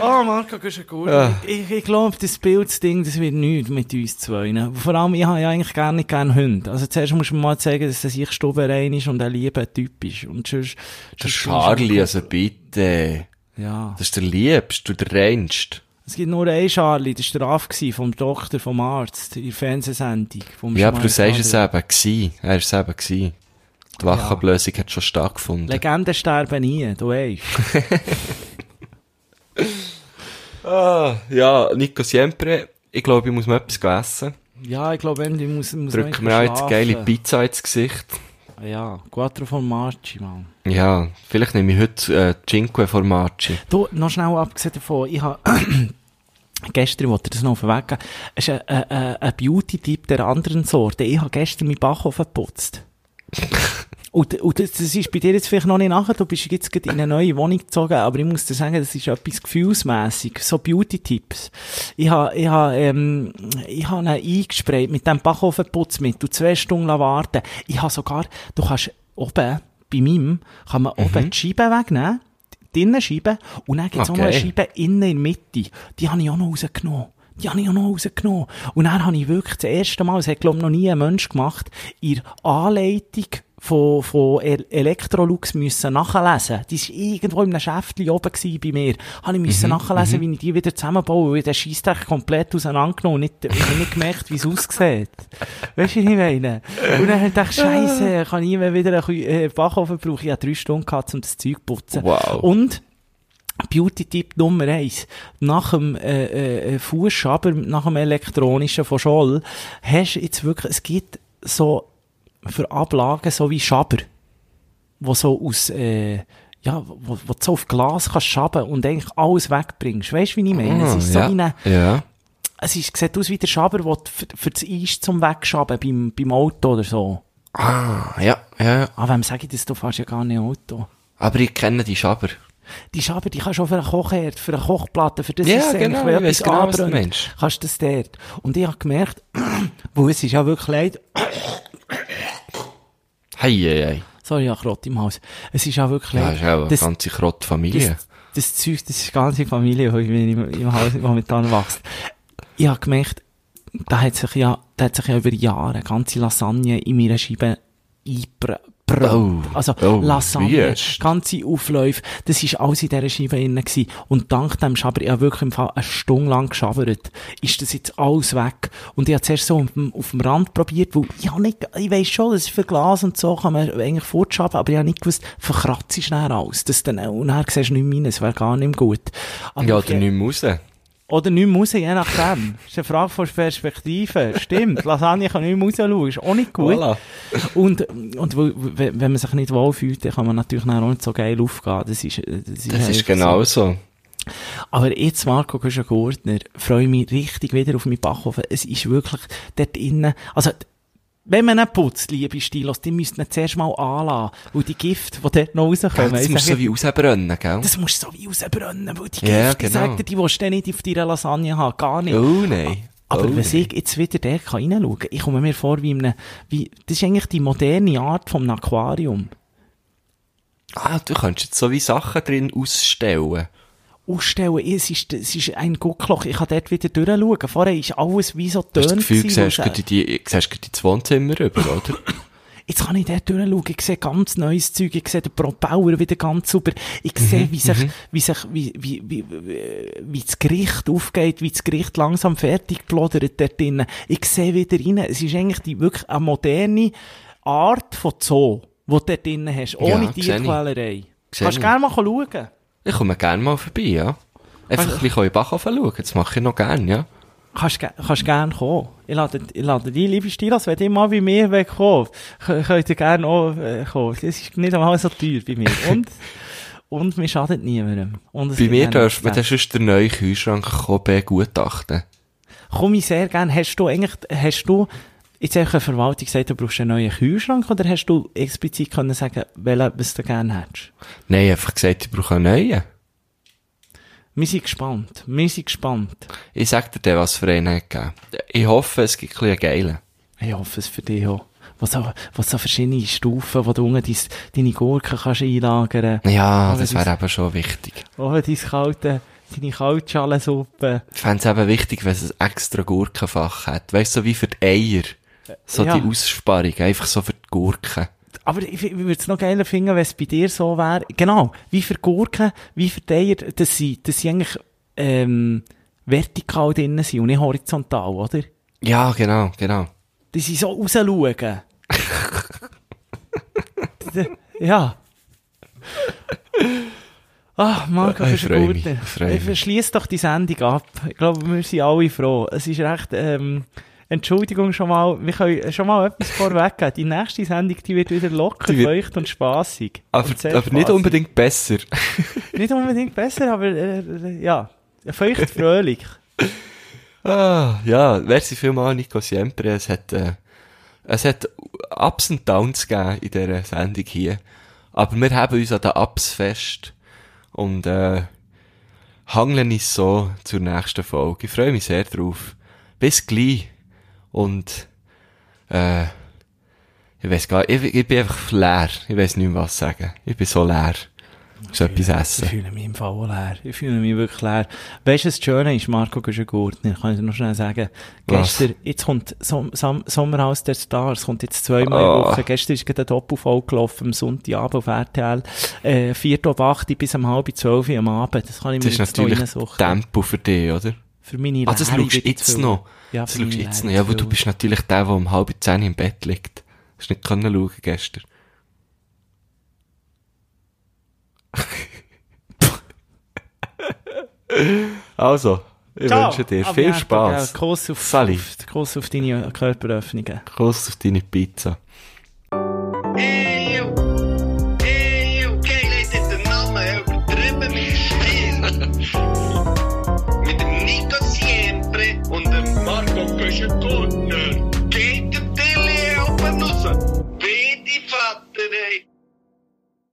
Oh, Marco, du bist gut. Ja. Ich, ich glaube, das Bildsding, das wird nichts mit uns zwei. Ne? Vor allem, ich habe ja eigentlich gar nicht gerne Hunde. Also zuerst muss man mal zeigen, dass er sich stubenrein ist und ein lieber Typ ist. Und sonst, Der Charlie, also bitte. Ja. Das ist der Liebste, du der Reinste. Es gibt nur einen Charlie, das war der gewesen, vom Doktor, vom Arzt, in der Fernsehsendung. Vom Ja, aber du sagst es eben. Er ist es eben. Die Wachablösung hat schon stattgefunden. Legenden sterben nie, du weißt. Ah, ja, Nico Siempre. Ich glaube, ich muss mir etwas essen. Ja, ich glaube, ich muss, muss Drücken wir auch jetzt geile Pizza ins Gesicht. Ja, Quattro Formaggi, Mann. Ja, vielleicht nehme ich heute äh, Cinque Formaggi. Du, noch schnell abgesehen davon, ich habe gestern, wollte ich das noch auf den Weg geben, es ist ein, ein, ein Beauty-Tipp der anderen Sorte. Ich habe gestern meinen Backofen geputzt. Und, und das, das ist bei dir jetzt vielleicht noch nicht nachher, du bist jetzt gerade in eine neue Wohnung gezogen, aber ich muss dir sagen, das ist etwas gefühlsmässig, so Beauty-Tipps. Ich habe, ich habe, ähm, ich habe ihn eingesprayt mit dem Backofenputzmittel, zwei Stunden warten. Ich habe sogar, du kannst oben, bei meinem, kann man oben die Scheibe wegnehmen, die Innenscheibe, und dann gibt es auch noch eine Okay. Scheibe innen in der Mitte. Die habe ich auch noch rausgenommen. Die habe ich auch noch rausgenommen. Und dann habe ich wirklich das erste Mal, das hat glaube ich noch nie ein Mensch gemacht, in der Anleitung von, von El- Electrolux müssen nachlesen. Die war irgendwo in einem Schäftchen oben gewesen bei mir. Habe ich müssen nachlesen, wie ich die wieder zusammenbaue, weil den Scheissdreck komplett auseinandergenommen und nicht, ich nicht gemerkt, wie es aussieht. Weißt du, wie ich meine? Und dann habe ich gedacht, Scheisse, kann ich immer wieder einen äh, Backofen brauchen. Ich habe drei Stunden gehabt, um das Zeug zu putzen. Wow. Und Beauty-Tipp Nummer eins. Nach dem äh, äh, Fußschaber, nach dem elektronischen von Scholl, hast du jetzt wirklich, es gibt so für Ablagen so wie Schaber, wo so aus, äh, ja, wo, wo du so auf Glas kannst schaben und eigentlich alles wegbringst. Weißt du, wie ich meine? es ist so Ah, ja. eine, ja. es ist, sieht aus wie der Schaber, der für, für das Eis zum Wegschaben beim, beim Auto oder so. Ah, ja, ja. Aber wem sage ich das, du fährst ja gar nicht Auto. Aber ich kenne die Schaber. Die Schaber, die kannst du auch für einen Kochherd, für eine Kochplatte, für das Ja, ist genau, wenn etwas genau, anbrennt. Kannst du das dort. Und ich habe gemerkt, wo es ist ja wirklich leid, Hei, hei, hei. sorry, habe Krott im Haus. Es ist ja wirklich Ja, ist auch eine das, ganze Krottfamilie. das, das Zeug, das ist die ganze Familie, die im, im Haus momentan wächst. Ich habe gemerkt, da hat sich ja, da hat sich ja über Jahre ganze Lasagne in meiner Scheibe eingebrannt. Oh, also oh, Lasagne, ganze Aufläufe, das ist alles in dieser Scheibe drin gewesen. Und dank dem Schaber, ich habe wirklich im Fall eine Stunde lang geschabert, ist das jetzt alles weg. Und ich habe zuerst so auf dem, auf dem Rand probiert, weil ich habe nicht, ich weiss schon, das ist für Glas und so, kann man eigentlich fortschaben, aber ich habe nicht gewusst, verkratzt ist dann alles. Das dann, und dann siehst du nicht mehr rein, das wäre gar nicht mehr gut. Aber Ja, oder nicht mehr raus. Oder nicht mehr raus, je nachdem. Das ist eine Frage von Perspektive. Stimmt. Lasagne kann nicht mehr rausschauen. Ist auch nicht gut. Voilà. Und, und wenn man sich nicht wohlfühlt, dann kann man natürlich auch nicht so geil aufgehen. Das ist, das ist, Das ist genau so. so. Aber jetzt, Marco Güschen-Gurtner, freue ich mich richtig wieder auf meinen Backofen. Es ist wirklich dort innen, also, wenn man ihn putzt, liebe Stilos, die müsst man zuerst mal anlassen. Weil die Gifte, die dort noch rauskommen, Das ich musst du so wie rausbrennen, gell? das musst du so wie rausbrennen, weil die Ja, Gifte, genau. sagt dir, die willst du nicht auf deiner Lasagne haben, gar nicht. Oh, nein. Aber oh, wenn ich jetzt wieder da kann reinschauen kann, ich komme mir vor wie in einem, wie, das ist eigentlich die moderne Art vom Aquarium. Ah, du kannst jetzt so wie Sachen drin ausstellen. Ausstellen, es ist, es ist ein Guckloch, ich kann dort wieder durchschauen. Vorher ist alles wie so Hast du das dünn Gefühl, gewesen, siehst du die, siehst du die Wohnzimmer rüber, oder? Jetzt kann ich dort durchschauen, ich sehe ganz neues Zeug, ich sehe den Propeller wieder ganz super, ich sehe, wie sich, wie sich, wie, wie, wie, wie, das Gericht aufgeht, wie das Gericht langsam fertig plodert dort drinnen. Ich sehe wieder rein, es ist eigentlich die, wirklich eine moderne Art von Zoo, die du dort drinnen hast, ohne Ja. Tierquälerei. Kannst du gerne mal schauen. Ich komme gerne mal vorbei, ja. Einfach ein bisschen Backofen schauen, das mache ich noch gerne, ja. Kannst, kannst gerne kommen. Ich lade, ich lade dich, liebe Stilas, wenn ihr mal bei mir wegkommt, könnt ihr gerne auch äh, kommen. Das ist nicht einmal so teuer bei mir. Und, und mir schadet niemandem. Und Bei mir darfst du, wenn du sonst den neuen Kühlschrank kommen, begutachten. Komm ich sehr gerne. Hast du eigentlich, hast du, jetzt einfach eine Verwaltung gesagt, du brauchst einen neuen Kühlschrank, oder hast du explizit können sagen, welchen, was du gerne hättest? Nein, einfach gesagt, ich brauche einen neuen. Wir sind gespannt. Wir sind gespannt. Ich sag dir dann, was für einen hat gegeben. Ich hoffe, es gibt ein geilen. Ich hoffe es für dich auch. Was so, was so verschiedene Stufen, wo du unten dein, deine Gurken kannst einlagern. Ja, Aber das wäre eben schon wichtig. Oder dein kalte, deine Kaltschalensuppe. Ich fände es eben wichtig, wenn es ein extra Gurkenfach hat. Weißt du, so wie für die Eier. So Ja. die Aussparung, einfach so für die Gurken. Aber ich, ich würde es noch geiler finden, wenn es bei dir so wäre. Genau, wie für Gurken, wie für die Eier, dass sie, dass sie eigentlich, ähm, vertikal drinnen sind und nicht horizontal, oder? Ja, genau, genau. Dass sie so rausschauen. ja. Ah, Marco, bist du freu ein guter. Verschließ doch die Sendung ab. Ich glaube, wir sind alle froh. Es ist recht, ähm, Entschuldigung schon mal, wir können schon mal etwas vorweggeben. Die nächste Sendung, die wird wieder locker, Die wird- feucht und spassig. Aber, und aber nicht unbedingt besser. Nicht unbedingt besser, aber, äh, äh, ja. Feucht fröhlich. Ah, ja, merci vielmal, Nico Siempre. Es hat, äh, es hat Ups und Downs gegeben in dieser Sendung hier. Aber wir haben uns an den Ups fest und äh, hangeln uns so zur nächsten Folge. Ich freue mich sehr drauf. Bis gleich. Und äh, ich weiß gar ich, ich bin einfach leer. Ich weiß nicht mehr, was sagen. Ich bin so leer. Ich soll etwas Ich essen. fühle mich im Fall auch leer. Ich fühle mich wirklich leer. Weißt du, was das Schöne ist, Marco Güschen-Gurtner? Kann ich dir noch schnell sagen. Was? Gestern, jetzt kommt Som Som Sommerhaus der Stars, kommt jetzt zweimal in der Woche. Gestern ist gerade ein Doppelfolge gelaufen, am Sonntagabend auf RTL. Äh, 4 ab 8 bis um halb 12 Uhr am Abend. Das kann ich Das mir ist jetzt noch natürlich reinsuchen. Tempo für dich, oder? Für meine Ah, das Leere schaust du jetzt noch. Ja, Das schaust du jetzt noch. Ja, weil du bist natürlich der, der um halb zehn im Bett liegt. Hast nicht können schauen gestern. also, ich Ciao. wünsche dir Ab viel jetzt, Spaß. ja, Kuss auf, Sally. auf, Kuss auf deine Körperöffnungen. Kuss auf deine Pizza.